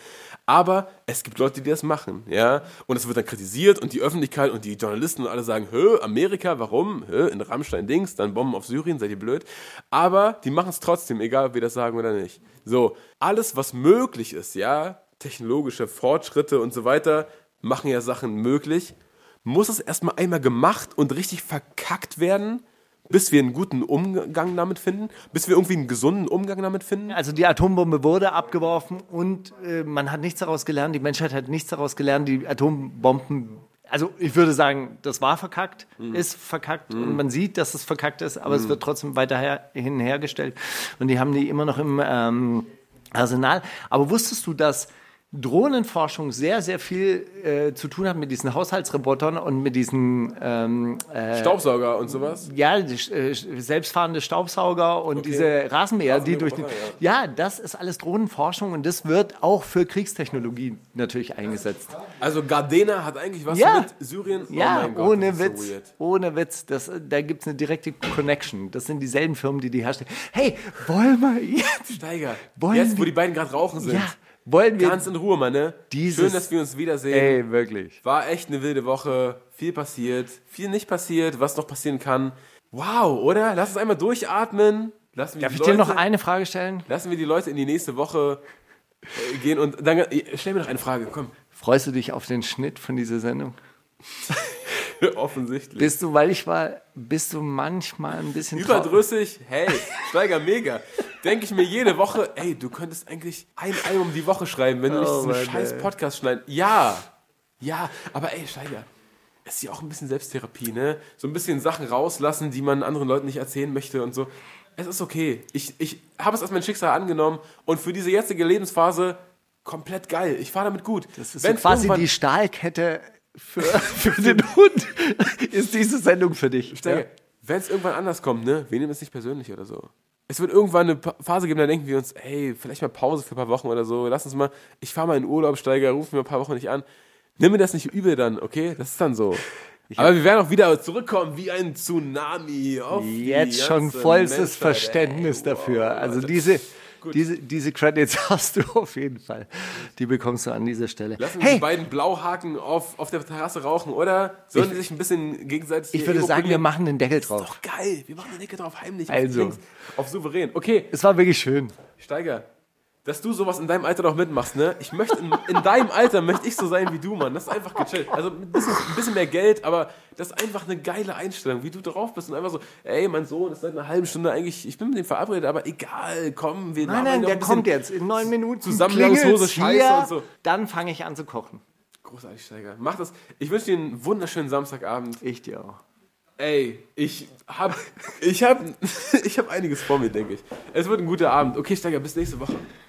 Aber es gibt Leute, die das machen, ja. Und es wird dann kritisiert und die Öffentlichkeit und die Journalisten und alle sagen, hö, Amerika, warum? Hö, in Rammstein Dings, dann Bomben auf Syrien, seid ihr blöd? Aber die machen es trotzdem, egal ob wir das sagen oder nicht. So, alles, was möglich ist, ja, technologische Fortschritte und so weiter, machen ja Sachen möglich. Muss es erstmal einmal gemacht und richtig verkackt werden, bis wir einen guten Umgang damit finden, bis wir irgendwie einen gesunden Umgang damit finden? Also die Atombombe wurde abgeworfen und äh, man hat nichts daraus gelernt, die Menschheit hat nichts daraus gelernt, die Atombomben, also ich würde sagen, das war verkackt, ist verkackt und man sieht, dass es verkackt ist, aber es wird trotzdem weiterhin hergestellt und die haben die immer noch im ähm, Arsenal. Aber wusstest du, dass Drohnenforschung sehr, sehr viel äh, zu tun hat mit diesen Haushaltsrobotern und mit diesen ähm, Staubsauger und sowas. ja, die, äh, selbstfahrende Staubsauger und diese Rasenmäher, die durch den, Rasenmäherroboter, ja, das ist alles Drohnenforschung und das wird auch für Kriegstechnologie natürlich eingesetzt. Also Gardena hat eigentlich was Ja. mit Syrien. Oh Ja, Gott, ohne Witz, So ohne Witz, das, da gibt es eine direkte Connection. Das sind dieselben Firmen, die die herstellen. Hey, wollen wir jetzt? Steiger. Wollen Jetzt, wo die beiden gerade rauchen sind. Ja, wollen wir? Ganz in Ruhe, Mann, ne? Dieses- Schön, dass wir uns wiedersehen. Ey, wirklich. War echt eine wilde Woche. Viel passiert, viel nicht passiert, was noch passieren kann. Wow, oder? Lass uns einmal durchatmen. Lassen wir Darf ich dir noch Leute- eine Frage stellen? Lassen wir die Leute in die nächste Woche äh, gehen und dann äh, stell mir noch eine Frage, komm. Freust du dich auf den Schnitt von dieser Sendung? Offensichtlich. Bist du, weil ich war, bist du manchmal ein bisschen Überdrüssig, hey, Steiger mega. Denke ich mir jede Woche, ey, du könntest eigentlich ein Album die Woche schreiben, wenn du nicht Oh, diesen Mann, scheiß ey. Podcast schneiden. Ja, ja, aber ey, Steiger, es ist ja auch ein bisschen Selbsttherapie, ne? So ein bisschen Sachen rauslassen, die man anderen Leuten nicht erzählen möchte und so. Es ist okay. Ich, ich habe es als mein Schicksal angenommen und für diese jetzige Lebensphase komplett geil. Ich fahre damit gut. Das ist so quasi die Stahlkette für, für den Hund. Ist diese Sendung für dich? Steiger, wenn es irgendwann anders kommt, ne, wir nehmen es nicht persönlich oder so. Es wird irgendwann eine Phase geben, da denken wir uns, hey, vielleicht mal Pause für ein paar Wochen oder so. Lass uns mal, ich fahre mal in Urlaub, Steiger, ruf mir ein paar Wochen nicht an. Nimm mir das nicht übel dann, okay? Das ist dann so. Aber wir werden auch wieder zurückkommen wie ein Tsunami. Jetzt schon vollstes Menschheit, Verständnis ey. dafür. Wow, Also das- diese, diese, diese Credits hast du auf jeden Fall. Die bekommst du an dieser Stelle. Lassen wir die Hey, beiden Blauhaken auf, auf der Terrasse rauchen, oder? Sollen die sich ein bisschen gegenseitig ich würde sagen, wir machen den Deckel Ist drauf. doch geil. Wir machen den Deckel drauf heimlich. Also. Auf, links, auf souverän. Okay, Es war wirklich schön. Steiger, dass du sowas in deinem Alter noch mitmachst, ne? Ich möchte in, in deinem Alter möchte ich so sein wie du, Mann. Das ist einfach gechillt. Also ein bisschen, ein bisschen mehr Geld, aber das ist einfach eine geile Einstellung, wie du drauf bist und einfach so, ey, mein Sohn ist seit einer halben Stunde eigentlich, ich bin mit dem verabredet, aber egal, komm, wir Nein, nein, noch der kommt jetzt in neun Minuten. Zusammenlangshose, klingelt's Scheiße und so. Dann fange ich an zu kochen. Großartig, Steiger. Mach das. Ich wünsche dir einen wunderschönen Samstagabend. Ich dir auch. Ey, ich hab, ich hab, ich hab einiges vor mir, denke ich. Es wird ein guter Abend. Okay, Steiger, bis nächste Woche.